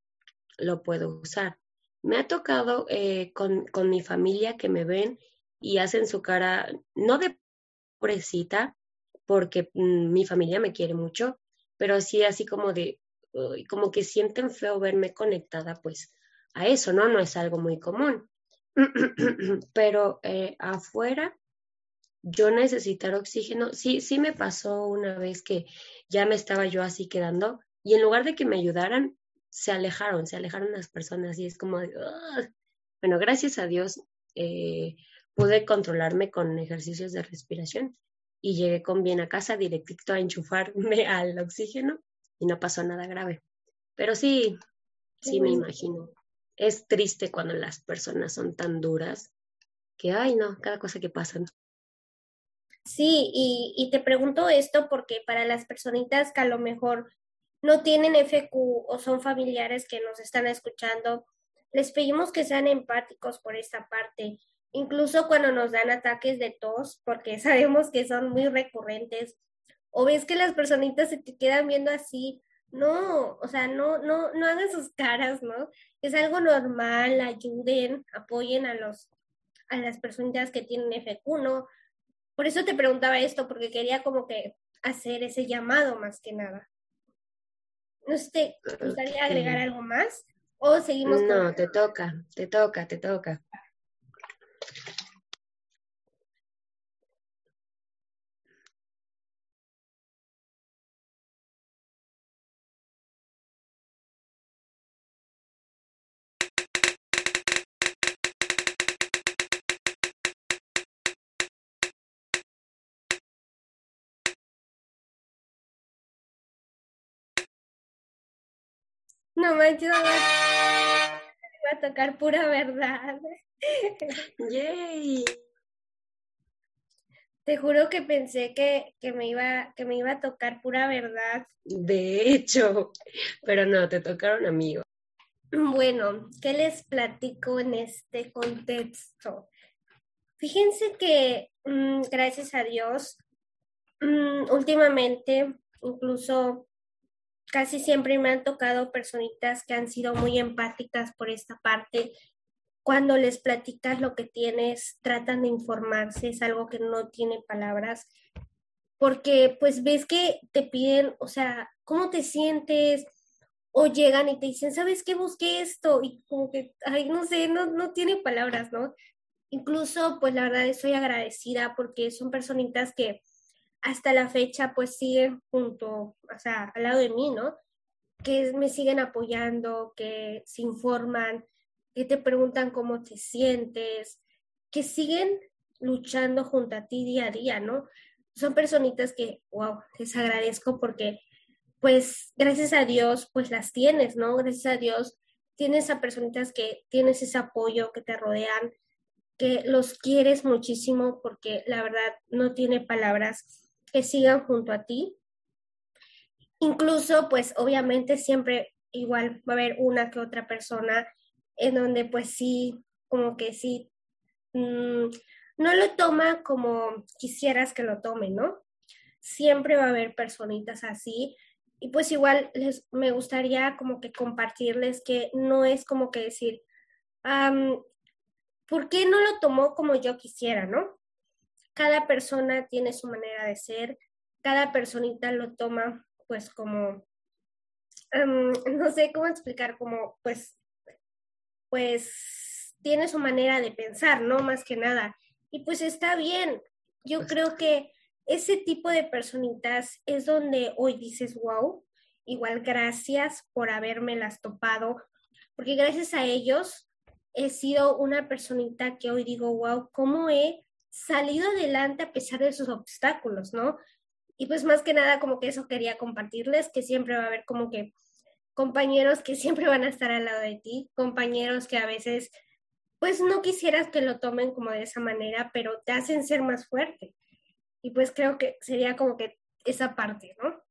lo puedo usar. Me ha tocado eh, con, con, mi familia que me ven y hacen su cara, no de pobrecita, porque mm, mi familia me quiere mucho, pero sí así como de, como que sienten feo verme conectada, pues a eso, ¿no? No es algo muy común. <clears throat> pero eh, afuera yo necesitar oxígeno, sí, sí me pasó una vez que ya me estaba yo así quedando y en lugar de que me ayudaran, se alejaron, se alejaron las personas y es como, bueno, gracias a Dios eh, pude controlarme con ejercicios de respiración y llegué con bien a casa directito a enchufarme <laughs> al oxígeno y no pasó nada grave. Pero sí, sí me imagino. Es triste cuando las personas son tan duras que, ay, no, cada cosa que pasan. Sí, y, te pregunto esto porque para las personitas que a lo mejor no tienen FQ o son familiares que nos están escuchando, les pedimos que sean empáticos por esta parte, incluso cuando nos dan ataques de tos, porque <laughs> sabemos que son muy recurrentes, o ves que las personitas se te quedan viendo así, no, o sea, no, no, no hagan sus caras, ¿no? Es algo normal, ayuden, apoyen a los, a las personitas que tienen FQ, ¿no? Por eso te preguntaba esto, porque quería como que hacer ese llamado más que nada. No sé, ¿te gustaría agregar algo más? ¿O seguimos? No, te toca, te toca, te toca. No manches, va a tocar pura verdad. Yay. Te juro que pensé que, que, me iba, que me iba a tocar pura verdad. De hecho, pero no, te tocaron amigos. Bueno, ¿qué les platico en este contexto? Fíjense que, mm, gracias a Dios, mm, últimamente, incluso casi siempre me han tocado personitas que han sido muy empáticas por esta parte. Cuando les platicas lo que tienes, tratan de informarse, es algo que no tiene palabras, porque pues ves que te piden, o sea, ¿cómo te sientes? O llegan y te dicen, ¿sabes qué? Busqué esto y como que, ay, no sé, no, no tiene palabras, ¿no? Incluso, pues la verdad estoy agradecida porque son personitas que hasta la fecha pues siguen junto, o sea, al lado de mí, ¿no? Que me siguen apoyando, que se informan, que te preguntan cómo te sientes, que siguen luchando junto a ti día a día, ¿no? Son personitas que, wow, les agradezco porque, pues, gracias a Dios, pues las tienes, ¿no? Gracias a Dios tienes a personitas que tienes ese apoyo, que te rodean, que los quieres muchísimo porque la verdad no tiene palabras sigan junto a ti. Incluso, pues obviamente siempre igual va a haber una que otra persona en donde pues sí, como que sí, mm, no lo toma como quisieras que lo tome, ¿no? Siempre va a haber personitas así. Y pues igual les, me gustaría como que compartirles que no es como que decir, ¿por qué no lo tomó como yo quisiera, no? Cada persona tiene su manera de ser, cada personita lo toma pues como, em, <laughs> no sé cómo explicar, como pues, pues tiene su manera de pensar, ¿no? Más que nada. Y pues está bien. Yo pues creo que ese tipo de personitas es donde hoy dices, wow, igual gracias por haberme las topado, porque gracias a ellos he sido una personita que hoy digo, wow, cómo he salido adelante a pesar de sus obstáculos, ¿no? Y pues más que nada como que eso quería compartirles, que siempre va a haber como que compañeros que <laughs> siempre van a estar al lado de ti, compañeros que a veces pues no quisieras que lo tomen como de esa manera, pero te hacen ser más fuerte. Y pues creo que sería como que esa parte, ¿no?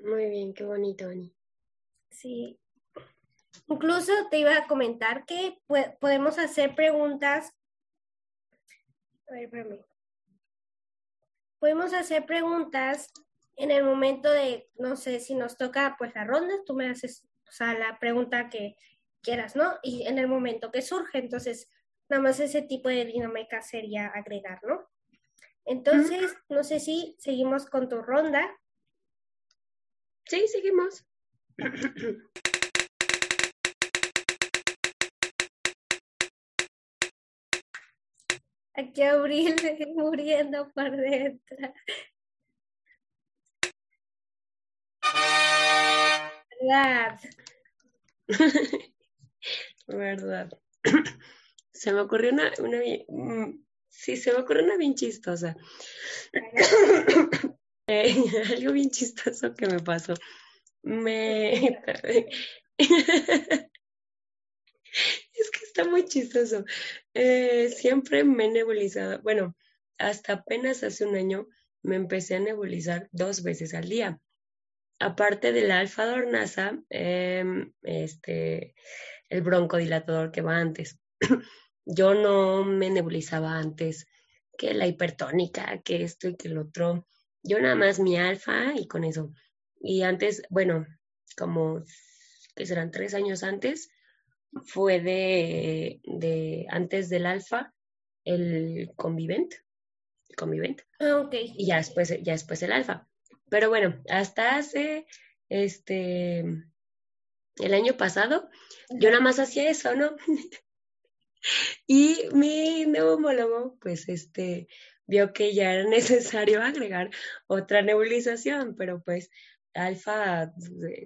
Muy bien, qué bonito, Ani. Sí. Incluso te iba a comentar que podemos hacer preguntas. A ver, espérame. Podemos hacer preguntas en el momento de, no sé, si nos toca pues la ronda, tú me haces, o sea, la pregunta que quieras, ¿no? Y en el momento que surge, entonces, nada más ese tipo de dinámica sería agregar, ¿no? Entonces, no sé si seguimos con tu ronda. Sí, seguimos. <coughs> Aquí Abril <laughs> muriendo por dentro. ¿Verdad? <laughs> ¿Verdad? <clears throat> Se me ocurrió una, una mm, sí, se me ocurrió una bien chistosa. <coughs> Eh, <laughs> algo bien chistoso que me pasó. Me... está muy chistoso. Eh, siempre me he nebulizado. Bueno, hasta apenas hace un año me empecé a nebulizar dos veces al día. Aparte del alfa dornasa, em, este, el broncodilatador que va antes. <clears throat> Yo no me nebulizaba antes que la hipertónica, que esto y que el otro. Yo nada más mi alfa y con eso. Y antes, bueno, como que serán tres años antes, fue de, de antes del alfa, el convivent. Convivent. Ah, ok. Y ya después, ya después el alfa. Pero bueno, hasta hace este el año pasado, yo nada más hacía eso, ¿no? <laughs> y mi neumólogo, pues este, vio que ya era necesario <laughs> agregar otra nebulización, pero pues alfa,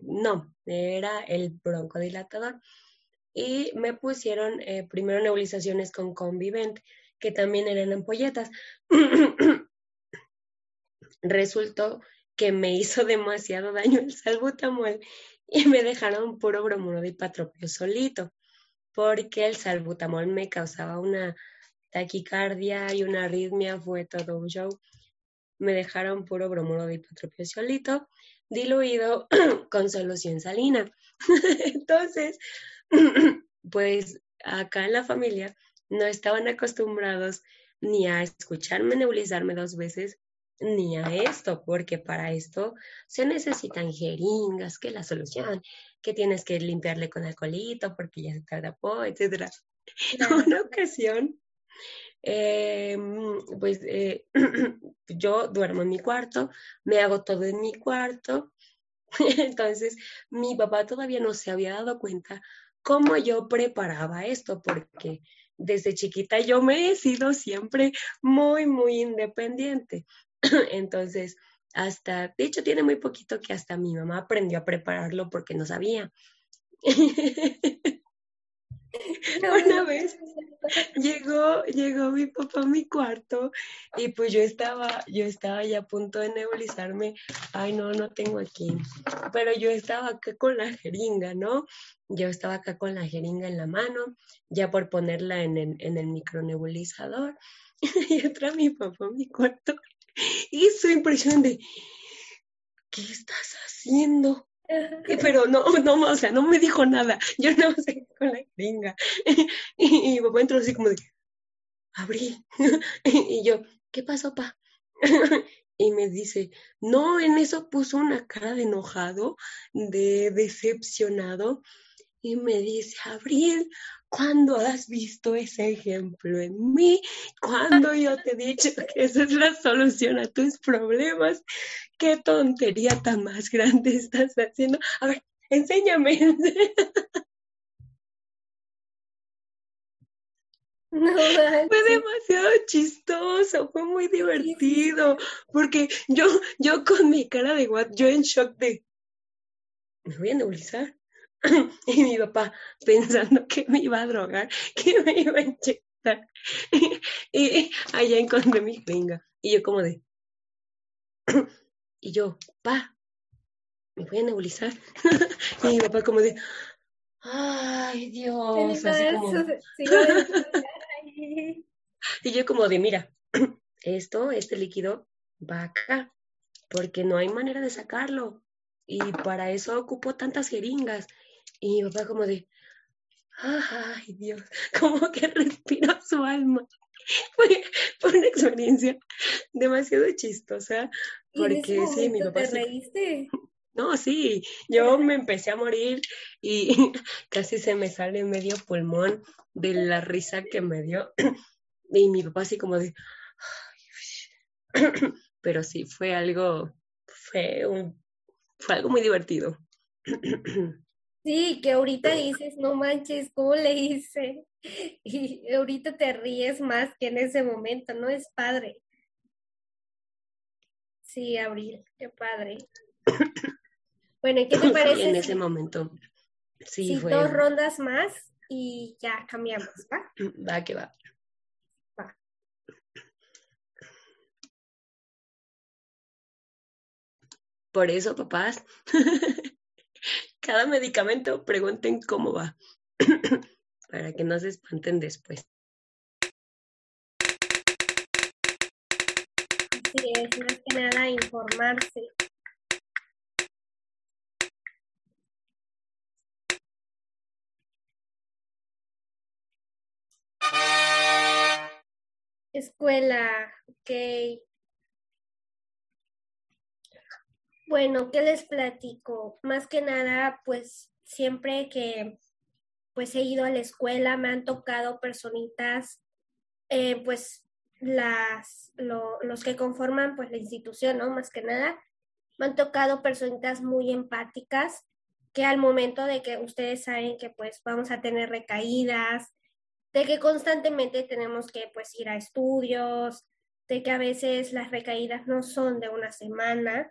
no, era el broncodilatador. Y me pusieron eh, primero nebulizaciones con Convivent, que también eran ampolletas. <clears throat> Resultó que me hizo demasiado daño el salbutamol y me dejaron puro bromuro de hipatropio solito, porque el salbutamol me causaba una taquicardia y una arritmia, fue todo un show. Me dejaron puro bromuro de hipatropio solito, diluido <clears throat> con solución salina. <laughs> Entonces, <clears throat> pues acá en la familia no estaban acostumbrados ni a escucharme nebulizarme dos veces, ni a esto, porque para esto se necesitan jeringas, que la solución, que tienes que limpiarle con alcoholito porque ya se te atrapó, etc. Una ocasión, eh, pues eh, <clears throat> yo duermo en mi cuarto, me hago todo en mi cuarto, <laughs> entonces mi papá todavía no se había dado cuenta cómo yo preparaba esto, porque desde chiquita yo me he sido siempre muy, muy independiente. <clears throat> Entonces, hasta, de hecho, tiene muy poquito que hasta mi mamá aprendió a prepararlo porque no sabía. <laughs> <laughs> Una vez llegó, llegó mi papá a mi cuarto y pues yo estaba, yo estaba ya a punto de nebulizarme. Ay, no, no tengo aquí. Pero yo estaba acá con la jeringa, ¿no? Yo estaba acá con la jeringa en la mano, ya por ponerla en el, en el micronebulizador. <laughs> y entra mi papá a mi cuarto y su impresión de, ¿qué estás haciendo? Pero no, no, o sea, no me dijo nada. Yo no sé con la gringa. Y, mi papá entró así como de, abrí. <laughs> Y yo, ¿qué pasó, pa? <laughs> Y me dice, no, en eso puso una cara de enojado, de decepcionado. Y me dice, Abril, ¿Cuándo has visto ese ejemplo en mí? ¿Cuándo yo te he dicho que esa es la solución a tus problemas? ¿Qué tontería tan más grande estás haciendo? A ver, enséñame. <laughs> No, fue demasiado chistoso, fue muy divertido, porque yo, yo con mi cara de what, yo en shock de, me voy a nebulizar. <coughs> y mi papá pensando que me iba a drogar, que me iba a inyectar. <laughs> y allá encontré mi jeringa. Y yo como de... <coughs> y yo, pa, me voy a nebulizar. <laughs> y mi papá como de... Ay, Dios. Así como... <laughs> y yo como de, mira, <coughs> esto, este líquido va acá, porque no hay manera de sacarlo. Y para eso ocupo tantas jeringas. Y mi papá como de, ay Dios, <laughs> como que respiró su alma. <laughs> Fue, fue una experiencia demasiado chistosa. Porque sí, mi papá... ¿Te reíste? No, sí, yo me empecé a morir y <laughs> casi se me sale medio pulmón de la risa que me dio. <clears throat> Y mi papá así como de... <clears throat> Pero sí, fue algo, fue, un, fue algo muy divertido. <clears throat> Sí, que ahorita dices, no manches, ¿cómo le hice? <laughs> Y ahorita te ríes más que en ese momento, ¿no? Es padre. Sí, Abril, qué padre. Bueno, ¿qué te <laughs> parece? en ese momento. Sí, fue. Dos rondas más y ya cambiamos, ¿va? <clears throat> Va, que va. Va. Por eso, papás, <laughs> cada medicamento pregunten cómo va, <clears throat> para que no se espanten después. Así es, más que nada informarse. Escuela, ok. Bueno, ¿qué les platico? Más que nada, pues siempre que pues he ido a la escuela me han tocado personitas, eh, pues las, los que conforman pues la institución, ¿no? Más que nada, me han tocado personitas muy empáticas que al momento de que ustedes saben que pues vamos a tener recaídas, de que constantemente tenemos que pues ir a estudios, de que a veces las recaídas no son de una semana,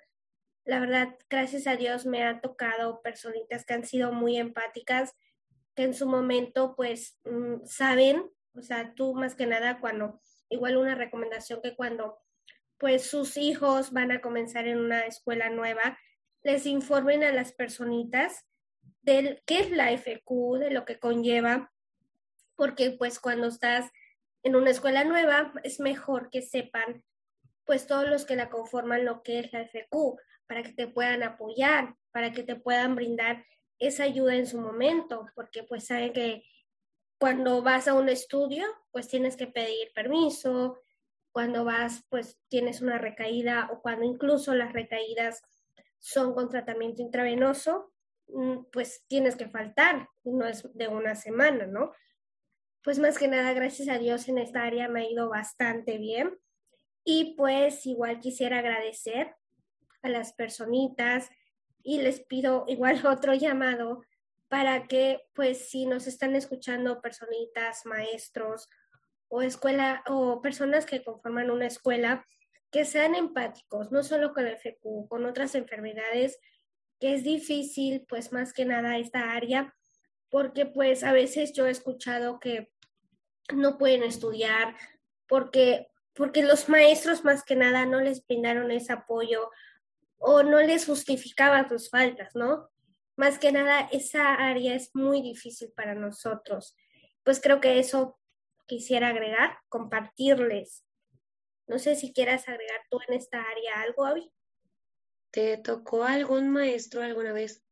la verdad, gracias a Dios me ha tocado personitas que han sido muy empáticas, que en su momento pues mm, saben, o sea, tú más que nada cuando, igual una recomendación que cuando pues sus hijos van a comenzar en una escuela nueva, les informen a las personitas de qué es la FQ, de lo que conlleva, porque pues cuando estás en una escuela nueva es mejor que sepan pues todos los que la conforman lo que es la FQ para que te puedan apoyar, para que te puedan brindar esa ayuda en su momento, porque pues saben que cuando vas a un estudio, pues tienes que pedir permiso, cuando vas, pues tienes una recaída o cuando incluso las recaídas son con tratamiento intravenoso, mm, pues tienes que faltar, no es de una semana, ¿no? Pues más que nada, gracias a Dios en esta área me ha ido bastante bien. Y pues igual quisiera agradecer a las personitas y les pido <laughs> igual otro llamado para que pues si nos están escuchando personitas, maestros o escuela o personas que conforman una escuela, que sean empáticos, no solo con el FQ, con otras enfermedades, que es difícil pues más que nada esta área, porque pues a veces yo he escuchado que no pueden estudiar porque porque los maestros más que nada no les brindaron ese apoyo o no les justificaba sus faltas, ¿no? Más que nada, esa área es muy difícil para nosotros. Pues creo que eso quisiera agregar, compartirles. No sé si quieras agregar tú en esta área algo, Avi. ¿Te tocó algún maestro alguna vez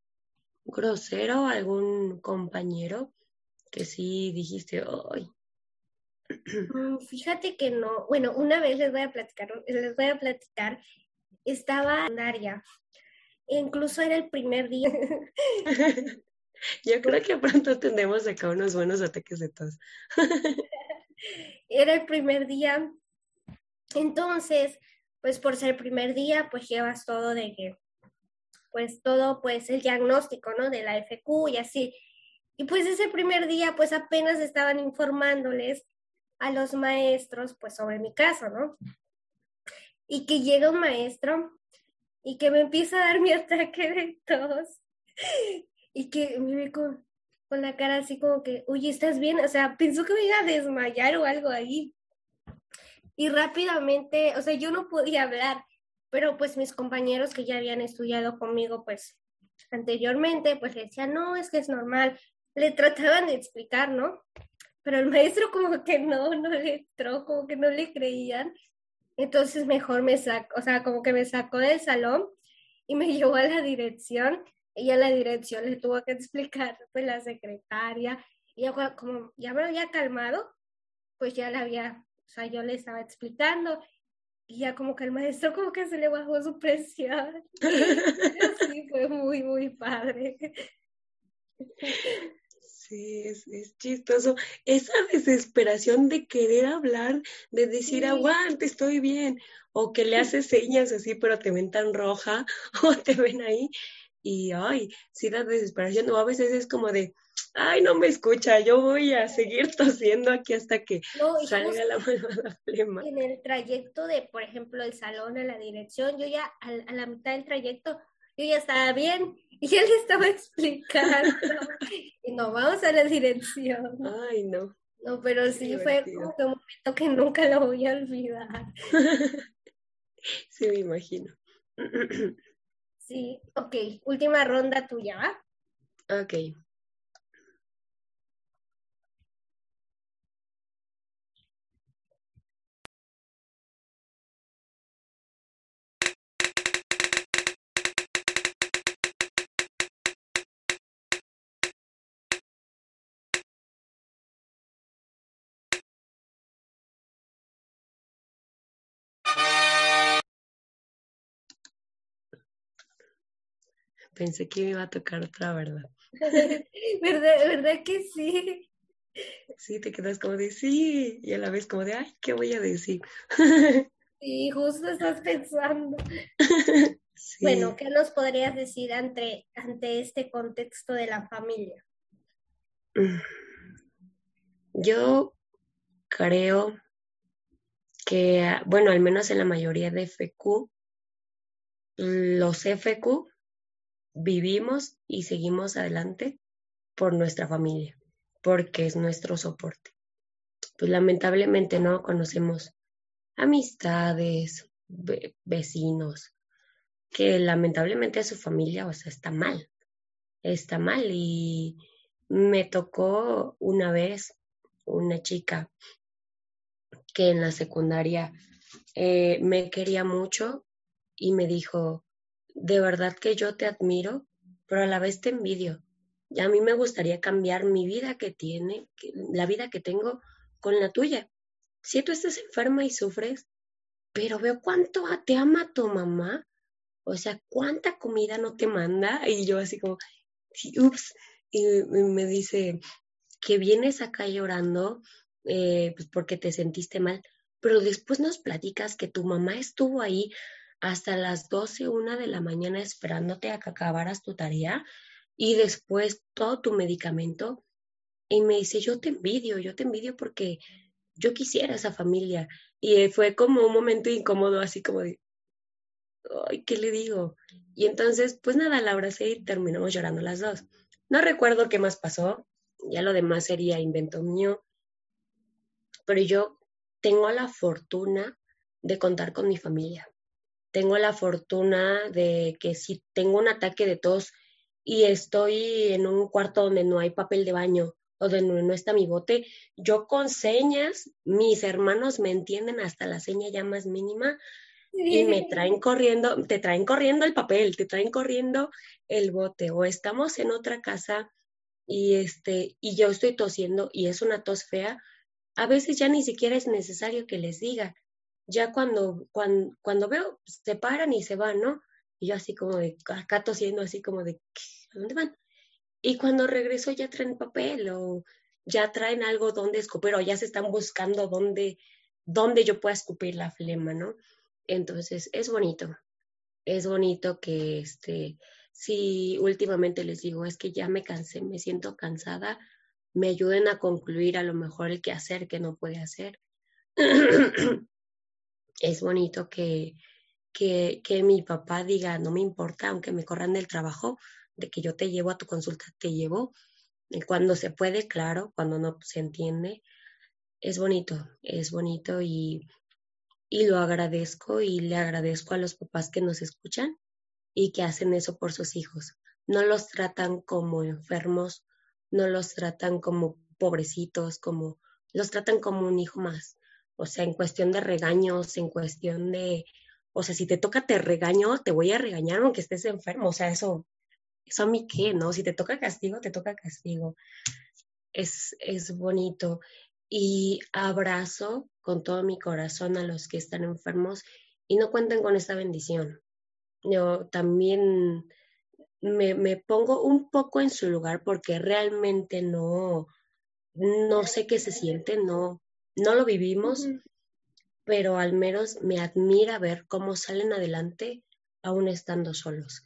grosero, algún compañero que sí dijiste, hoy? Mm, fíjate que no. Bueno, una vez les voy a platicar, les voy a platicar estaba en área. Incluso era el primer día. <laughs> Yo creo que pronto tendremos acá unos buenos ataques de tos. era el primer día. Entonces, pues por ser el primer día, pues llevas todo de que, pues todo, pues el diagnóstico, ¿no? De la FQ y así. Y pues ese primer día, pues apenas estaban informándoles a los maestros, pues sobre mi caso, ¿no? Y que llega un maestro y que me empieza a dar mi <laughs> ataque de tos. y que me ve con, con la cara así como que, oye, ¿estás bien? O sea, pensó que me iba a desmayar o algo ahí. Y rápidamente, o sea, yo no podía hablar, pero pues mis compañeros que ya habían estudiado conmigo, pues anteriormente, pues le decían, no, es que es normal. Le trataban de explicar, ¿no? Pero el maestro como que no, no le entró, como que no le creían. Entonces mejor me sacó, o sea, como que me sacó del salón y me <laughs> llevó a la dirección y a la dirección le tuvo que explicar pues la secretaria y ya como ya me había calmado, pues ya la había, o sea, yo le estaba explicando y ya como que el maestro como que se le bajó su presión. <laughs> sí, fue muy, muy padre. <laughs> Sí, es, es, chistoso. Esa desesperación de querer hablar, de decir, aguante, estoy bien, o que le <laughs> haces señas así, pero te ven tan roja, <laughs> o te ven ahí, y ay, sí da desesperación, o a veces es como de, ay, no me escucha, yo voy a seguir <laughs> tosiendo aquí hasta que salga la, la flema. En el trayecto de, por ejemplo, el salón a la dirección, yo ya a, a la mitad del trayecto, yo ya estaba bien <laughs> y él estaba explicando. y no, vamos a la dirección. Ay, no. No, pero sí fue como que un momento que nunca lo voy a olvidar. <laughs> sí, me imagino. sí, ok. Última ronda tuya, ¿va? Ok. Pensé que me iba a tocar otra, ¿verdad? <laughs> ¿Verdad, ¿Verdad que sí? Sí, te quedas como de sí, y a la vez como de, ay, ¿qué voy a decir? Sí, justo estás pensando. <laughs> Bueno, ¿qué nos podrías decir ante, ante este contexto de la familia? Yo creo que, bueno, al menos en la mayoría de FQ, los FQ vivimos y seguimos adelante por nuestra familia, porque es nuestro soporte. Pues lamentablemente no conocemos amistades, vecinos, que lamentablemente su familia, o sea, está mal, está mal. Y me tocó una vez una chica que en la secundaria eh, me quería mucho y me dijo, de verdad que yo te admiro, pero a la vez te envidio. Y a mí me gustaría cambiar mi vida que tiene, la vida que tengo con la tuya. Si tú estás enferma y sufres, pero veo cuánto te ama tu mamá, o sea, cuánta comida no te manda, y yo así como, ups, y me dice que vienes acá llorando eh, pues porque te sentiste mal, pero después nos platicas que tu mamá estuvo ahí hasta las 12, una de la mañana esperándote a que acabaras tu tarea y después todo tu medicamento. Y me dice, yo te envidio, yo te envidio porque yo quisiera esa familia. Y fue como un momento incómodo, así como de, ay, ¿qué le digo? Y entonces, pues nada, la abracé y terminamos llorando las dos. No recuerdo qué más pasó, ya lo demás sería invento mío, pero yo tengo la fortuna de contar con mi familia tengo la fortuna de que si tengo un ataque de tos y estoy en un cuarto donde no hay papel de baño o donde no está mi bote, yo con señas, mis hermanos me entienden hasta la seña ya más mínima y me <laughs> traen corriendo, te traen corriendo el papel, te traen corriendo el bote o estamos en otra casa y este y yo estoy tosiendo y es una tos fea, a veces ya ni siquiera es necesario que les diga, ya cuando, cuando, cuando veo, se paran y se van, ¿no? Y yo así como de, acá así como de, ¿a dónde van? Y cuando regreso ya traen papel o ya traen algo donde escupir o ya se están buscando dónde, dónde yo pueda escupir la flema, ¿no? Entonces, es bonito. Es bonito que, este, si últimamente les digo, es que ya me cansé, me siento cansada, me ayuden a concluir a lo mejor el que hacer que no puede hacer. <clears throat> es bonito que, que, que mi papá diga, no me importa, aunque me corran del trabajo, de que yo te llevo a tu consulta, te llevo. Cuando se puede, claro, cuando no se entiende, es bonito, es bonito y, y lo agradezco y le agradezco a los papás que nos escuchan y que hacen eso por sus hijos. No los tratan como enfermos, no los tratan como pobrecitos, como los tratan como un hijo más. O sea, en cuestión de regaños, en cuestión de, o sea, si te toca te regaño, te voy a regañar aunque estés enfermo. O sea, eso, eso a mí qué, ¿no? Si te toca castigo, te toca castigo. Es, es bonito. Y abrazo con todo mi corazón a los que están enfermos y no cuenten con esta bendición. Yo también me, me pongo un poco en su lugar porque realmente no, no sé qué se siente, no, no lo vivimos, pero al menos me admira ver cómo salen adelante aún estando solos,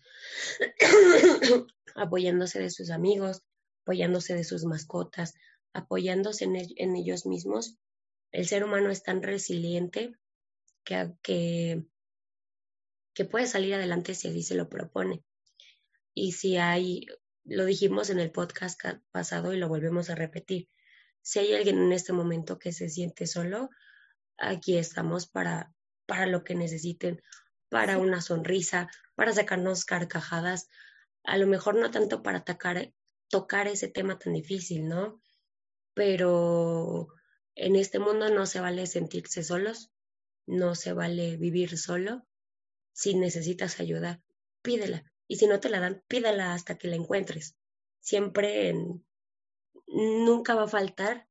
<coughs> apoyándose de sus amigos, apoyándose de sus mascotas, apoyándose en, ellos mismos. El ser humano es tan resiliente que, que, que puede salir adelante si así se lo propone. Y si hay, lo dijimos en el podcast pasado y lo volvemos a repetir, si hay alguien en este momento que se siente solo, aquí estamos para, para lo que necesiten, para una sonrisa, para sacarnos carcajadas, a lo mejor no tanto para atacar, tocar ese tema tan difícil, ¿no? Pero en este mundo no se vale sentirse solos, no se vale vivir solo. Si necesitas ayuda, pídela. Y si no te la dan, pídela hasta que la encuentres. Siempre en, nunca va a faltar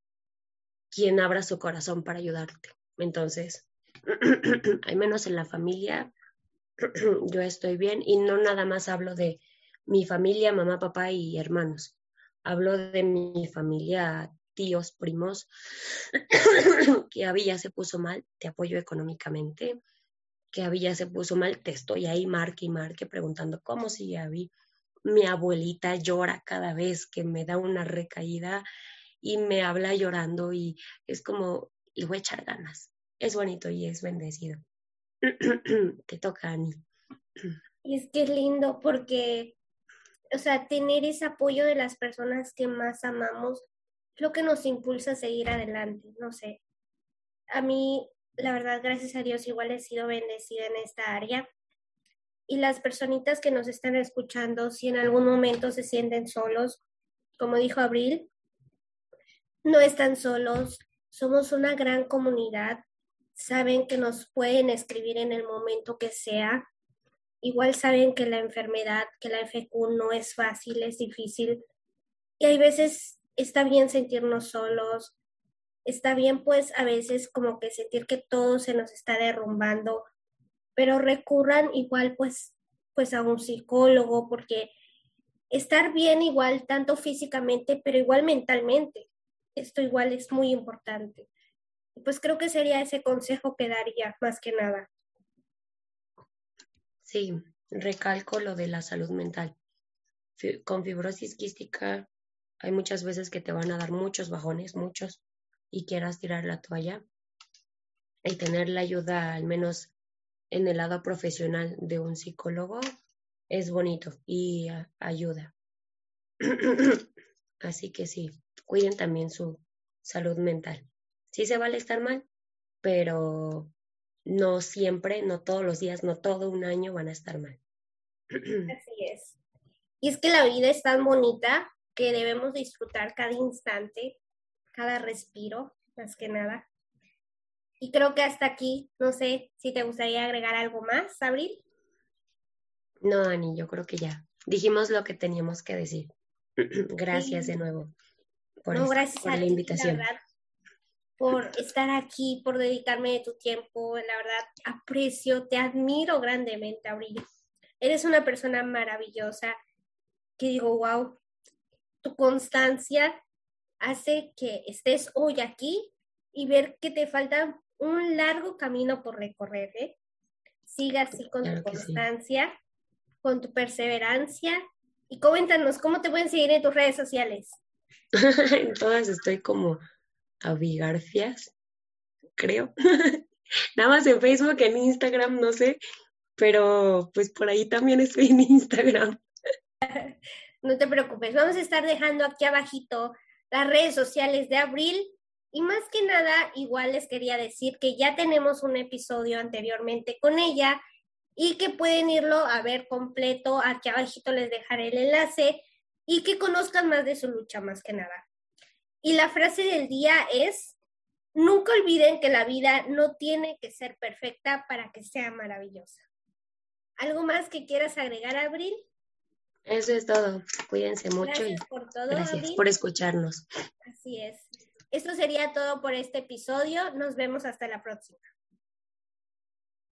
quien abra su corazón para ayudarte. Entonces, <clears throat> al menos en la familia, <clears throat> yo estoy bien y no nada más hablo de mi familia, mamá, papá y hermanos. Hablo de mi familia, tíos, primos, <clears throat> que había se puso mal, te apoyo económicamente, que había se puso mal, te estoy ahí marque y marque preguntando cómo sigue Abby mi abuelita llora cada vez que me da una recaída y me habla llorando y es como, le voy a echar ganas. Es bonito y es bendecido. <clears throat> Te toca, Ani. Y es que es lindo porque, o sea, tener ese apoyo de las personas que más amamos es lo que nos impulsa a seguir adelante. No sé. A mí, la verdad, gracias a Dios, igual he sido bendecida en esta área y las personitas que nos están escuchando, si en algún momento se sienten solos, como dijo Abril, no están solos, somos una gran comunidad, saben que nos pueden escribir en el momento que sea, igual saben que la enfermedad, que la FQ no es fácil, es difícil, y hay veces está bien sentirnos solos, está bien pues a veces como que sentir que todo se nos está derrumbando, pero recurran igual pues, pues a un psicólogo, porque estar bien igual, tanto físicamente, pero igual mentalmente, esto igual es muy importante. Pues creo que sería ese consejo que daría más que nada. Sí, recalco lo de la salud mental. Con fibrosis quística hay muchas veces que te van a dar muchos bajones, muchos, y quieras tirar la toalla. Y tener la ayuda al menos en el lado profesional de un psicólogo es bonito y ayuda. <clears throat> Así que sí, cuiden también su salud mental. Sí se vale estar mal, pero no siempre, no todos los días, no todo un año van a estar mal. <clears throat> Así es. Y es que la vida es tan bonita que debemos disfrutar cada instante, cada respiro, más que nada. Y creo que hasta aquí, no sé si te gustaría agregar algo más, Abril. No, Ani, yo creo que ya dijimos lo que teníamos que decir. <clears throat> Gracias de nuevo por, gracias a la invitación. por estar aquí, por dedicarme de tu tiempo. La verdad, aprecio, te admiro grandemente, Abril. Eres una persona maravillosa que digo, wow, tu constancia hace que estés hoy aquí y ver que te faltan un largo camino por recorrer. ¿eh? Siga así con tu constancia, con tu perseverancia y coméntanos cómo te pueden seguir en tus redes sociales. <laughs> en todas estoy como Abigarfias, creo. <laughs> Nada más en Facebook, en Instagram, no sé, pero pues por ahí también estoy en Instagram. <laughs> no te preocupes, vamos a estar dejando aquí abajito las redes sociales de Abril y más que nada, igual les quería decir que ya tenemos un episodio anteriormente con ella y que pueden irlo a ver completo. Aquí abajito les dejaré el enlace y que conozcan más de su lucha más que nada. Y la frase del día es, nunca olviden que la vida no tiene que ser perfecta para que sea maravillosa. ¿Algo más que quieras agregar, Abril? Eso es todo. Cuídense mucho y por todo, gracias por escucharnos. Así es. Esto sería todo por este episodio. Nos vemos hasta la próxima.